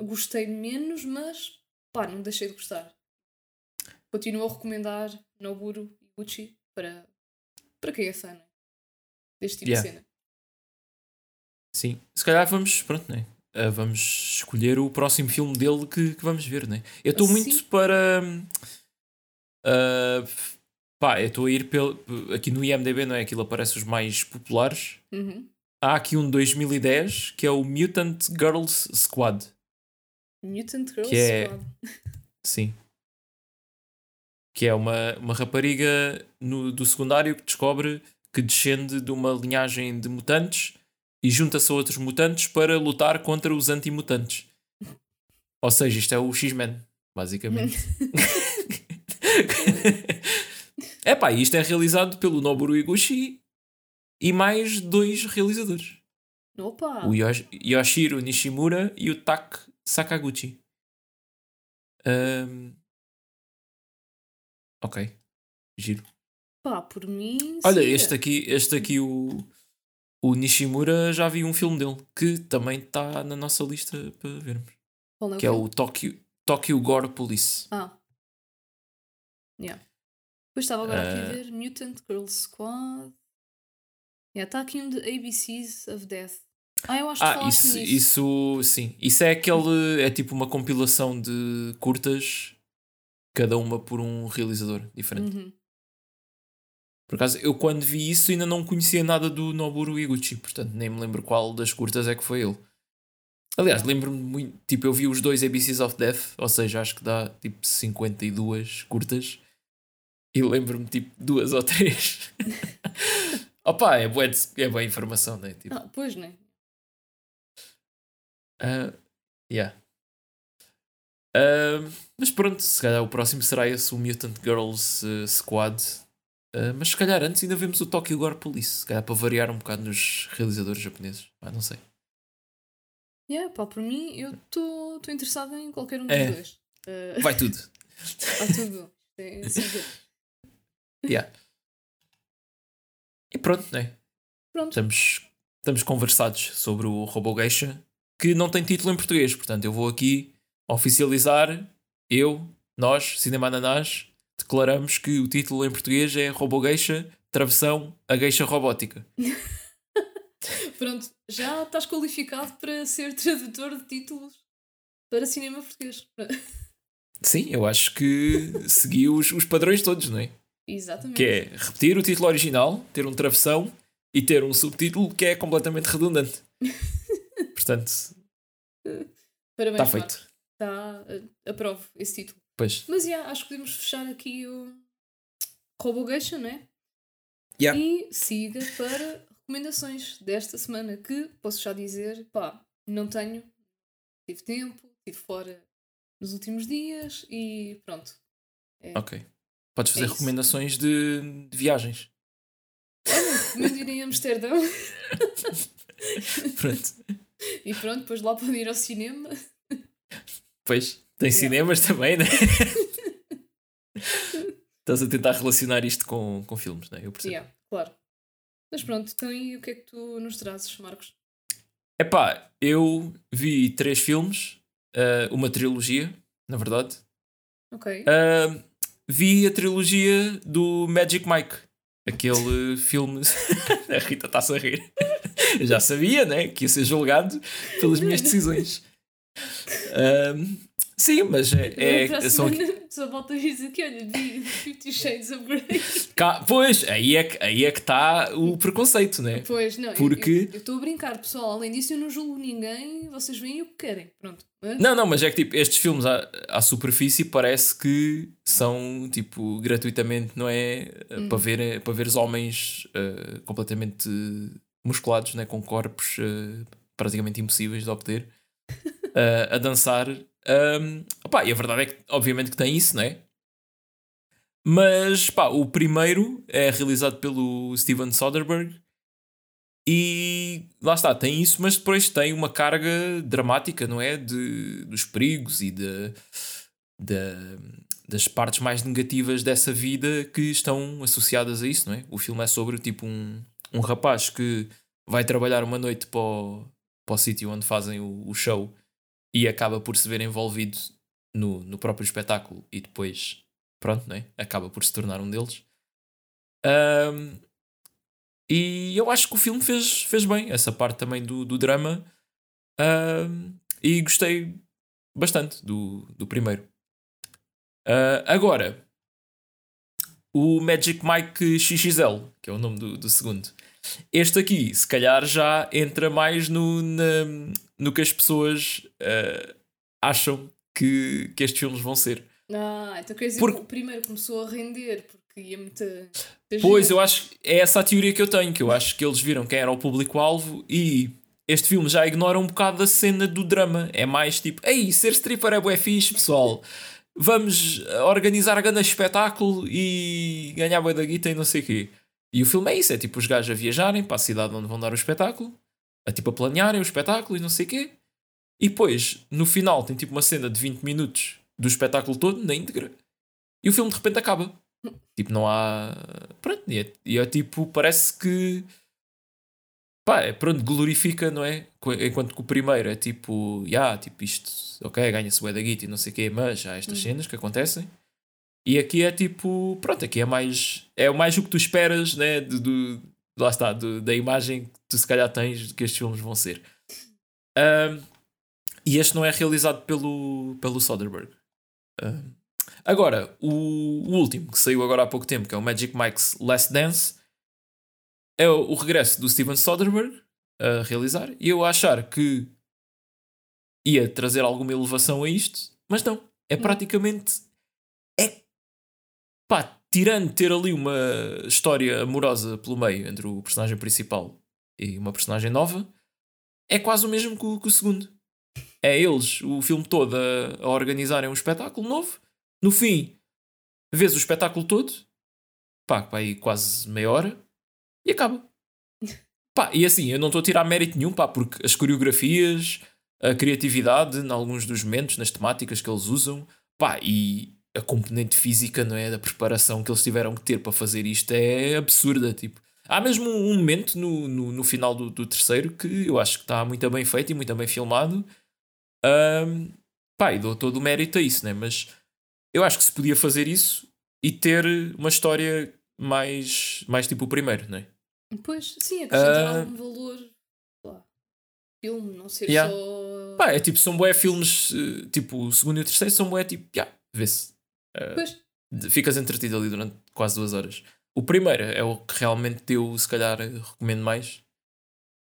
gostei menos, mas pá, não deixei de gostar. Continuo a recomendar Noburo e Gucci para, para quem é fã né? deste tipo Yeah. de cena. Sim, se calhar vamos, pronto, né? Uh, vamos escolher o próximo filme dele que, que vamos ver, né? Eu estou Sim. muito para. uh, pá, eu estou a ir pelo, aqui no IMDB, não é? Aquilo aparece os mais populares. Uhum. Há aqui um de 2010 que é o Mutant Girls Squad. Mutant Girls Que é- Squad. Sim. Que é uma, uma rapariga no, do secundário que descobre que descende de uma linhagem de mutantes e junta-se a outros mutantes para lutar contra os anti-mutantes. Ou seja, isto é o X-Men, basicamente. é pá, isto é realizado pelo Noboru Iguchi e mais dois realizadores: Opa! o Yosh- Yoshiro Nishimura e o Tak Sakaguchi. Ahm, Ok, giro. Pá, por mim. Olha, siga. este aqui, este aqui o, o Nishimura, já vi um filme dele que também está na nossa lista para vermos. Qual é o que é filme? o Tokyo, Tokyo Gore Police. Ah. Yeah. Depois estava agora aqui a Ah. ver Mutant Girl Squad. Yeah, está aqui um de ABCs of Death. Ah, eu acho que Ah, isso, nisso. isso sim. Isso é aquele. É tipo uma compilação de curtas, cada uma por um realizador diferente. Uhum. Por acaso, eu quando vi isso ainda não conhecia nada do Noburo Iguchi, portanto nem me lembro qual das curtas é que foi ele. Aliás, lembro-me muito. Tipo, eu vi os dois ABCs of Death, ou seja, acho que dá tipo 52 curtas. E lembro-me tipo duas ou três. Opa, é boa, é boa informação, né? Tipo, Ah, pois, né? Ah, yeah. Ah, mas pronto, se calhar o próximo será esse, o Mutant Girls eh, Squad. Ah, mas se calhar antes ainda vemos o Tokyo Gore Police, se calhar para variar um bocado nos realizadores japoneses. Ah, não sei. Yeah, pá, por mim, eu estou interessada em qualquer um dos É. dois. Uh, Vai tudo. Está tudo. É, Yeah. E pronto, né? Pronto. Estamos, estamos conversados sobre o Robo Geisha, que não tem título em português. Portanto, eu vou aqui oficializar. Eu, nós, Cinema Ananás, declaramos que o título em português é Robo Geisha, Travessão, a Geisha Robótica. Pronto, já estás qualificado para ser tradutor de títulos para cinema português. Sim, eu acho que segui os, os padrões todos, não é? Exatamente. Que é repetir o título original, ter um travessão e ter um subtítulo que é completamente redundante. Portanto, Parabéns, está feito. Está, uh, aprovo esse título. Pois. Mas yeah, acho que podemos fechar aqui o Robogeisha, não é? Yeah. E siga para recomendações desta semana, que posso já dizer, pá, não tenho, tive tempo, estive fora nos últimos dias e pronto. É, Ok. Podes fazer isso. recomendações de, de viagens. Recomendo ir em Amsterdão Pronto. e pronto, depois lá podem ir ao cinema. Pois, tem cinemas também, né? Estás a tentar relacionar isto com, com filmes, né? Eu percebo. Yeah, claro. Mas pronto, então e o que é que tu nos trazes, Marcos? Epá, eu vi três filmes, ah, uma trilogia, na verdade. Ok. Ah, vi a trilogia do Magic Mike, aquele filme. a Rita está-se a rir. Eu já sabia, né? Que ia ser julgado pelas minhas decisões. Ah, sim, mas é, é, são só volta a dizer aqui, olha, Fifty Shades of Grey. Cá- pois, aí é que aí é que está o preconceito, né? Pois, não, Porque- eu estou a brincar, pessoal. Além disso, eu não julgo ninguém, vocês veem o que querem. Pronto. Hã? Não, não, mas é que tipo, estes filmes à, à superfície parece que são tipo gratuitamente, não é? Uhum. Para ver para ver os homens eh, completamente musculados, né? com corpos eh, praticamente impossíveis de obter, eh, a dançar. Um, opá, e a verdade é que, obviamente, que tem isso, não é? Mas pá, o primeiro é realizado pelo Steven Soderbergh e lá está, tem isso, mas depois tem uma carga dramática, não é? De, dos perigos e de, de- das partes mais negativas dessa vida que estão associadas a isso, não é? O filme é sobre tipo um, um rapaz que vai trabalhar uma noite para o, para o sítio onde fazem o, o show e acaba por se ver envolvido no, no próprio espetáculo e depois, pronto, não é? Acaba por se tornar um deles. Ahm, e eu acho que o filme fez, fez bem essa parte também do, do drama. Ahm, e gostei bastante do, do primeiro. Ah, agora, o Magic Mike XXL, que é o nome do, do segundo. Este aqui, se calhar, já entra mais no, na- no que as pessoas ah, acham que, que estes filmes vão ser. Ah, então quer dizer Porque- que o primeiro começou a render porque ia muita Pois, gente. eu acho que é essa a teoria que eu tenho, que eu acho que eles viram quem era o público-alvo e este filme já ignora um bocado a cena do drama. É mais tipo, ei, ser stripper é bué fixe, pessoal. Vamos organizar a grande espetáculo e ganhar bué da guita e não sei o quê. E o filme é isso, é tipo os gajos a viajarem para a cidade onde vão dar o espetáculo, a tipo a planearem o espetáculo e não sei o quê. E depois, no final, tem tipo uma cena de 20 minutos do espetáculo todo, na íntegra, e o filme de repente acaba. Tipo, não há. Pronto, e é, e é tipo, parece que. pá, é, pronto, glorifica, não é? Enquanto que o primeiro é tipo, já, tipo isto, ok, ganha-se o da guita e não sei o quê, mas há estas Uhum. cenas que acontecem. E aqui é tipo, pronto, aqui é mais, é mais o que tu esperas, né? De, do- lá está, do- da imagem que tu se calhar tens de que estes filmes vão ser. Ahm, e este não é realizado pelo, pelo Soderbergh. Ahm, agora, o, o último, que saiu agora há pouco tempo, que é o Magic Mike's Last Dance, é o, o regresso do Steven Soderbergh a realizar. E eu a achar que ia trazer alguma elevação a isto, mas não. É Não. praticamente. Tirando ter ali uma história amorosa pelo meio entre o personagem principal e uma personagem nova, é quase o mesmo que o, que o segundo. É eles, o filme todo, a, a organizarem um espetáculo novo. No fim, vês o espetáculo todo, pá, pá, aí quase meia hora, e acaba. Pá, e assim, eu não estou a tirar mérito nenhum, pá, porque as coreografias, a criatividade em alguns dos momentos, nas temáticas que eles usam, pá, e a componente física, não é? Da preparação que eles tiveram que ter para fazer isto é absurda, tipo. Há mesmo um momento no, no, no final do, do terceiro que eu acho que está muito bem feito e muito bem filmado. Ahm, pá, e dou todo o mérito a isso, né? Mas eu acho que se podia fazer isso e ter uma história mais, mais tipo o primeiro, né? Pois, sim, acrescentar Ah. algum valor. lá, Filme, não ser Yeah. só. Pá, é tipo, são bué filmes, eh, tipo, o segundo e o terceiro são bué tipo, já, vê-se. Ficas entretido ali durante quase duas horas. O primeiro é o que realmente eu, se calhar, recomendo mais,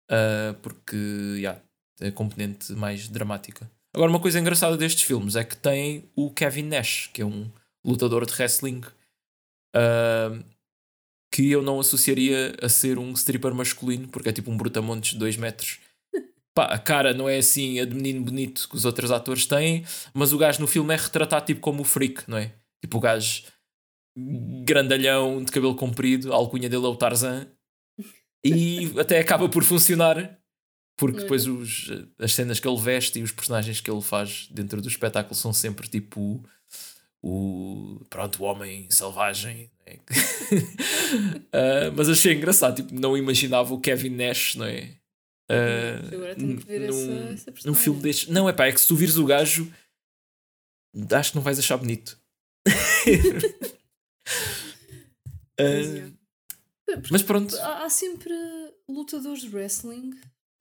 ah, porque, já, é a componente mais dramática. Agora, uma coisa engraçada destes filmes é que tem o Kevin Nash, que é um lutador de wrestling, ah, que eu não associaria a ser um stripper masculino, porque é tipo um brutamontes de 2 metros. Pá, a cara não é assim a de menino bonito que os outros atores têm, mas o gajo no filme é retratado tipo como o freak, não é? Tipo o gajo grandalhão, de cabelo comprido, a alcunha dele é o Tarzan, e até acaba por funcionar, porque Uhum. depois os, as cenas que ele veste e os personagens que ele faz dentro do espetáculo são sempre tipo o, pronto, o homem selvagem. né? Ah, mas achei engraçado, tipo, não imaginava o Kevin Nash, não é? Ah, Agora tenho que ver num- essa- essa num filme destes. Não, é pá, é que se tu vires o gajo, acho que não vais achar bonito. Porque mas pronto, Há, há sempre lutadores de wrestling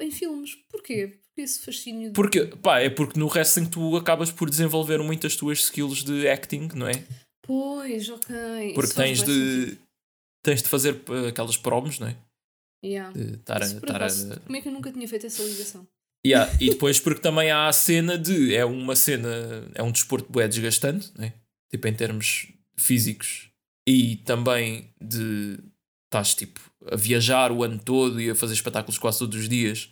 em filmes. Porquê? Porque esse fascínio. de- porque, pá, é porque no wrestling tu acabas por desenvolver muito as tuas skills de acting, não é? Pois, ok. Porque Isso tens de, tens de fazer uh, aquelas promos, não é? Yeah. De estar a. Isso, por estar a- acaso, Como é que eu nunca tinha feito essa ligação? Yeah, E depois porque também há a cena de. É uma cena. É um desporto bué desgastante, né? Tipo em termos físicos e também de. Estás tipo a viajar o ano todo e a fazer espetáculos quase todos os dias.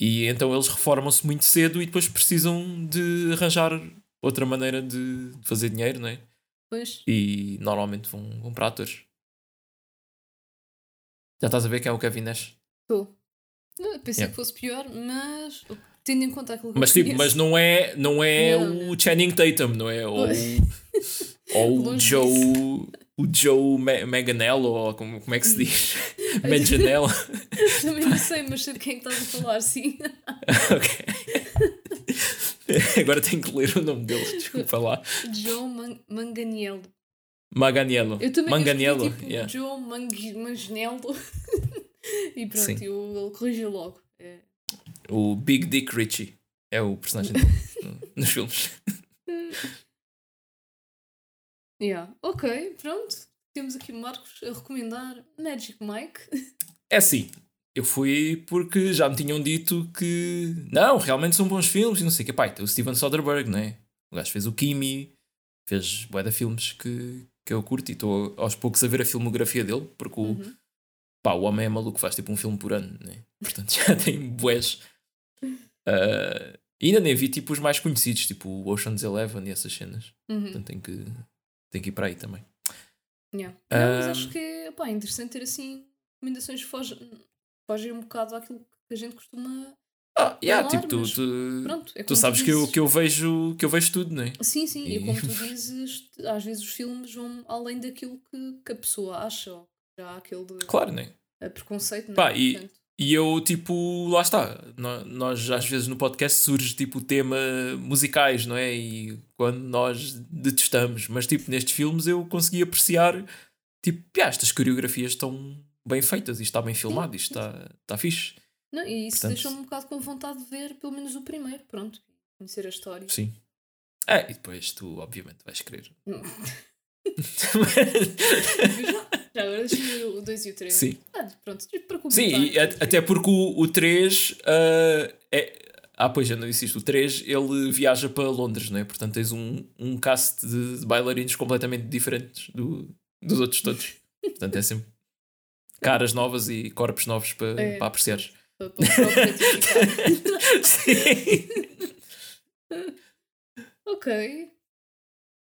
E então eles reformam-se muito cedo e depois precisam de arranjar outra maneira de de fazer dinheiro, não é? Pois. E normalmente vão, vão para atores. Já estás a ver quem é o Kevin Nash? Estou. Pensei Yeah. que fosse pior, mas tendo em conta aquilo que Mas eu tipo, mas não é, não é Não, o Channing Tatum, não é? Ou, ou o Joe. O Joe Ma- Manganiello, ou como, como é que se diz? Manganiello. Também não sei, mas sei de quem estás a falar, sim. ok. Agora tenho que ler o nome dele, desculpa lá. Joe Man Manganiello. Manganiello. Eu também Manganiello, tipo, yeah. Joe Mang Manganiello. e pronto, Sim. eu, ele corrigiu logo. É. O Big Dick Richie. É o personagem dele no- nos filmes. Yeah. Ok, pronto. Temos aqui o Marcos a recomendar Magic Mike. É assim, eu fui porque já me tinham dito que não, realmente são bons filmes e não sei o que. Pai, tem o Steven Soderbergh, não é? O gajo fez o Kimi, fez bué de filmes que, que eu curto e estou aos poucos a ver a filmografia dele, porque o, Uhum. pá, o homem é maluco, faz tipo um filme por ano, né? Portanto já tem bués. Ah, e ainda nem vi tipo os mais conhecidos, tipo o Ocean's Eleven e essas cenas. Uhum. Portanto tem que, tem que ir para aí também. Yeah. Não, mas Ah. acho que é pá, interessante ter assim recomendações que fogem, fogem um bocado àquilo que a gente costuma. Ah, yeah, tipo, tu, tu, Pronto, é tu sabes que eu, que, eu vejo, que eu vejo tudo, não é? Sim, sim, e E- como tu dizes, às vezes os filmes vão além daquilo que, que a pessoa acha, ou já aquele Claro, não é? eh, preconceito, não é? Pá, e- Portanto, E eu, tipo, lá está. nó- Nós, às vezes, no podcast surge tipo o tema musicais, não é? E quando nós detestamos, mas tipo, nestes filmes eu consegui apreciar, tipo, "Ah, estas coreografias estão bem feitas, isto está bem filmado, isto está, está fixe. Não, e isso Portanto- deixou-me um bocado com vontade de ver pelo menos o primeiro, pronto, conhecer a história. Sim. É, e depois tu, obviamente, vais querer. Já agora deixa-me ver o 2 e o 3. Sim. Ah, pronto, para comentar. Sim, e a- até porque o, o 3 ah, é. Ah, pois, eu não disse isto. O 3 ele viaja para Londres, não é? Portanto, tens um, um cast de, de bailarinos completamente diferentes do, dos outros todos. Portanto, é sempre caras novas e corpos novos para, É. para apreciares. Para, para o. Sim. ok.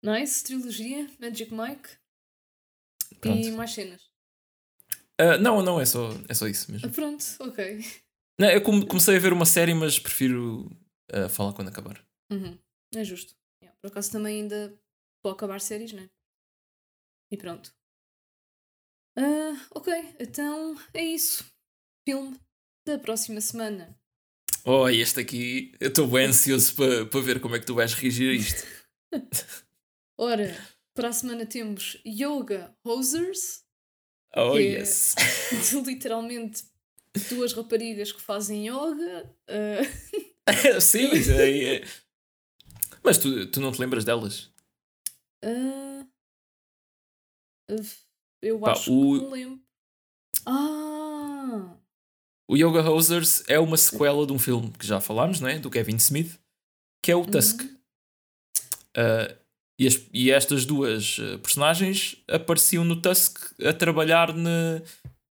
Nice, trilogia, Magic Mike. E Pronto. mais cenas. Ah, não, não, é só, é só isso Ah, mesmo. pronto, ok. Não, eu come- comecei a ver uma série, mas prefiro ah, falar quando acabar. Uhum, É justo. Yeah, Por acaso também ainda vou acabar séries, né? E pronto. Ah, ok, então é isso. Filme da próxima semana. Oh, este aqui, eu estou bem ansioso para para ver como é que tu vais reagir a isto. Ora, para a semana temos Yoga Hosers, Oh, Que é- yes. de literalmente duas raparigas que fazem yoga. ah, Sim, aí é. Mas tu, tu não te lembras delas? ah, eu Pá, acho o- que não lembro. Ah! O Yoga Hosers é uma sequela de um filme que já falámos, não é? Do Kevin Smith, que é o Tusk. Uhum. Ah, e, as- e estas duas ah, personagens apareciam no Tusk a trabalhar na,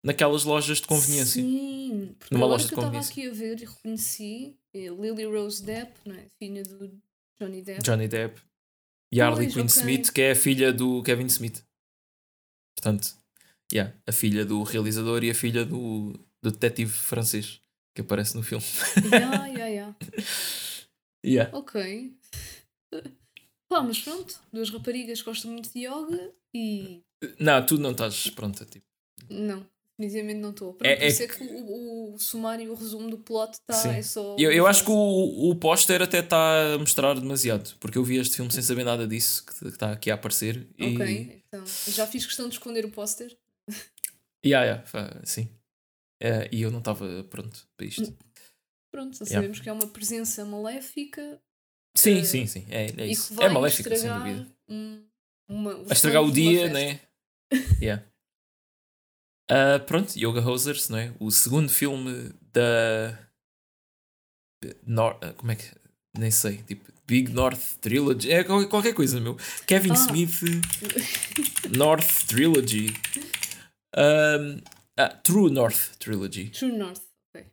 naquelas lojas de conveniência. Sim, porque Numa loja que de eu estava aqui a ver e reconheci é Lily Rose Depp, não é? filha do Johnny Depp. Johnny Depp e Harley Quinn ok. Smith, que é a filha do Kevin Smith. Portanto, yeah, a filha do realizador e a filha do, do detetive francês que aparece no filme. yeah, yeah, yeah. Yeah. Ok. Pá, mas pronto, duas raparigas gostam muito de yoga e Não, tu não estás pronta. Tipo. não, definitivamente não estou. É- É, é que o, o sumário, o resumo do plot está é só. Eu, eu acho que o, o póster até está a mostrar demasiado, porque eu vi este filme sem saber nada disso que está aqui a aparecer. E, Ok, então já fiz questão de esconder o póster. Yeah, yeah, sim. Eh, e eu não estava pronto para isto. Pronto, já Yeah. sabemos que é uma presença maléfica Sim, Eh, sim, sim. É, é isso. É maléfica, sem dúvida. um, uma, a estragar o dia, festa. né? Yeah. Ah, pronto, Yoga Hosers, não é? O segundo filme da. Nor... Como é que. Nem sei, tipo, Big North Trilogy. É qualquer, coisa, meu. Kevin Ah. Smith North Trilogy. Ahm, ah, True North Trilogy. True North. ok.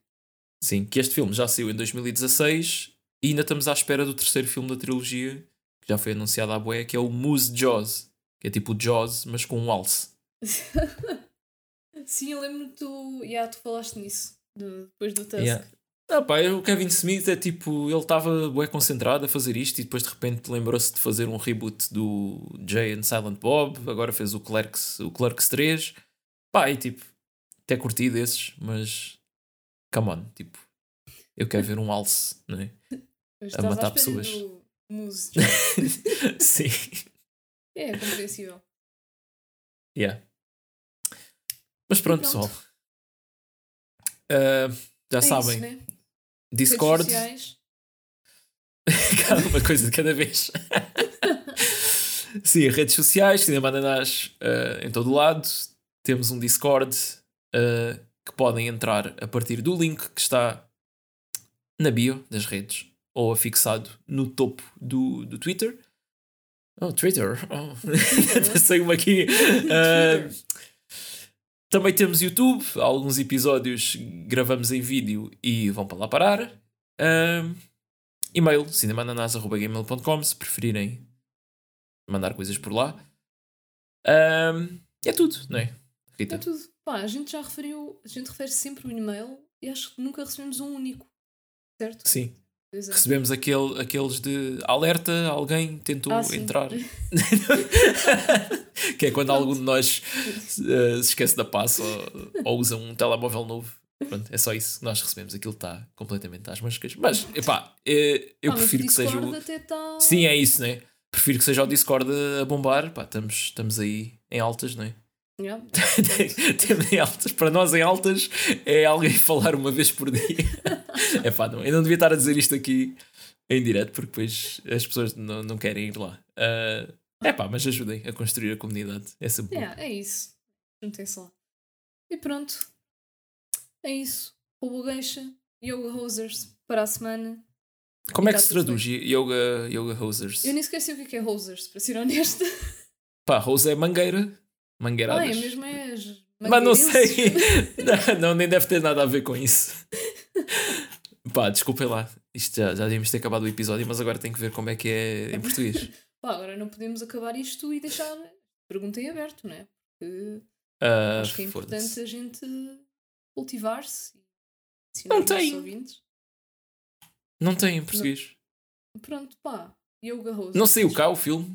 Sim, que este filme já saiu em 2016 e ainda estamos à espera do terceiro filme da trilogia, que já foi anunciado à boé, que é o Moose Jaws. Que é tipo o Jaws, mas com um alce. Sim, eu lembro que tu, yeah, tu falaste nisso do- depois do Tusk. Yeah. Ah, pá, o Kevin Smith é tipo, ele estava bem concentrado a fazer isto e depois de repente lembrou-se de fazer um reboot do Jay and Silent Bob, agora fez o Clerks, o Clerks 3. Pá, e tipo, até curti desses, mas come on, tipo, eu quero ver um alce, não é? A matar pessoas. Muse. Sim. é compreensível. Yeah. Mas pronto, pronto. pessoal. Ah, já É sabem, Isso, né? Discord, Redes sociais. cada uma coisa de cada vez. Sim, redes sociais, Cinema Ananás ah, em todo lado. Temos um Discord ah, que podem entrar a partir do link que está na bio das redes ou afixado no topo do, do Twitter. Oh, Twitter. Oh. Saiu-me aqui. Ah, também temos YouTube, alguns episódios gravamos em vídeo e vão para lá parar. Ahm, e-mail cinemananás.gmail.com se preferirem mandar coisas por lá. Ahm, é tudo, não é? Rita? É tudo. Pá, a gente já referiu, a gente refere sempre o e-mail e acho que nunca recebemos um único. Certo? Sim. Pois é. Recebemos aquele, aqueles de alerta, alguém tentou Ah, entrar. que é quando algum de nós eh, se esquece da passa ou, ou usa um telemóvel novo Pronto, é só isso que nós recebemos. Aquilo está completamente às moscas. Mas, epá, eh, eu Ah, prefiro que seja o. Discord até tá... Sim, é isso, né? Prefiro que seja o Discord a bombar. Pá, estamos, estamos aí em altas, não é? Yeah. Temos em altas. Para nós, em altas, é alguém falar uma vez por dia. é pá, não, eu não devia estar a dizer isto aqui em direto, porque depois as pessoas não, não querem ir lá. é pá, mas ajudem a construir a comunidade. É sempre. Yeah, é isso. Juntem-se lá. E pronto. É isso. Roubo Geisha, Yoga Hosers para a semana. Como é que tá se tudo traduz yoga, yoga hosers? Eu nem sei o que é Hosers, para ser honesta. Pá, hose é mangueira. Mangueiradas. Ah, é mesmo as Mas não sei. não, não, nem deve ter nada a ver com isso. Pá, desculpem lá. Isto já, já devíamos ter acabado o episódio, mas agora tem que ver como é que é em português. Pá, agora não podemos acabar isto e deixar a pergunta em aberto, não é? Porque Ah, acho que é importante a gente cultivar-se e Não tem. ouvintes. Não tem em português. Pronto, pá. Yoga Hosers. Não saiu cá o filme.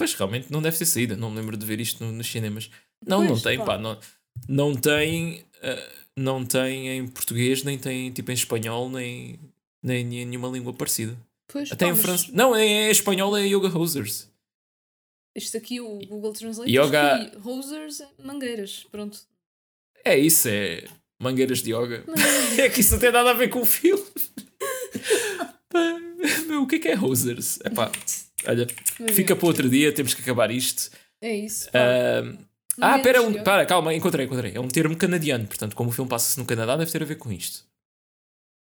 Pois realmente não deve ter saído. Não me lembro de ver isto no- nos cinemas. Não, não Pois, tem, pá. pá. Não, não tem. ah, não tem em português, nem tem tipo em espanhol, nem, nem em nenhuma língua parecida. Pois, Até pá, em francês. Não, em, em espanhol é Yoga Hosers. Isto aqui, o Google Translate, Yoga- Hosers é mangueiras. Pronto. É isso, é mangueiras de yoga. Mangueiras. É que isso não tem nada a ver com o filme. Pá, Meu, o que é que é Hosers? Epá, olha, fica é, para outro dia, temos que acabar isto. É isso. Ahm, ah, Mangueiras pera, de um, para, calma, encontrei, encontrei. É um termo canadiano, portanto, como o filme passa-se no Canadá, deve ter a ver com isto.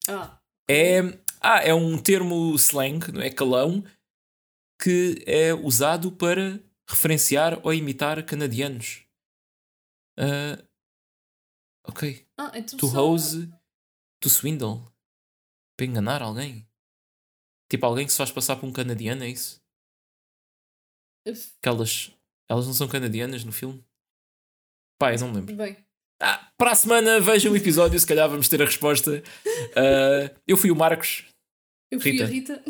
Ah, É, ah, é um termo slang, não é? Calão, que é usado para referenciar ou imitar canadianos. Ah, ok. ah, então To só- hose, to swindle. Para enganar alguém. Tipo, alguém que se faz passar por um canadiano, é isso? Que elas, elas não são canadianas no filme? Pá, eu não me lembro. Bem, Ah, para a semana vejam o episódio, se calhar vamos ter a resposta. Ah, eu fui o Marcos, eu fui Rita. a Rita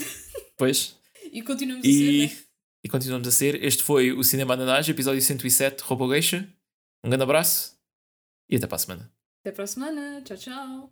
pois. e continuamos a ser, E, né? e continuamos a ser. Este foi o Cinema Ananás, episódio 107, Roupa Geisha. Um grande abraço e até para a semana. Até para a semana. Tchau, tchau.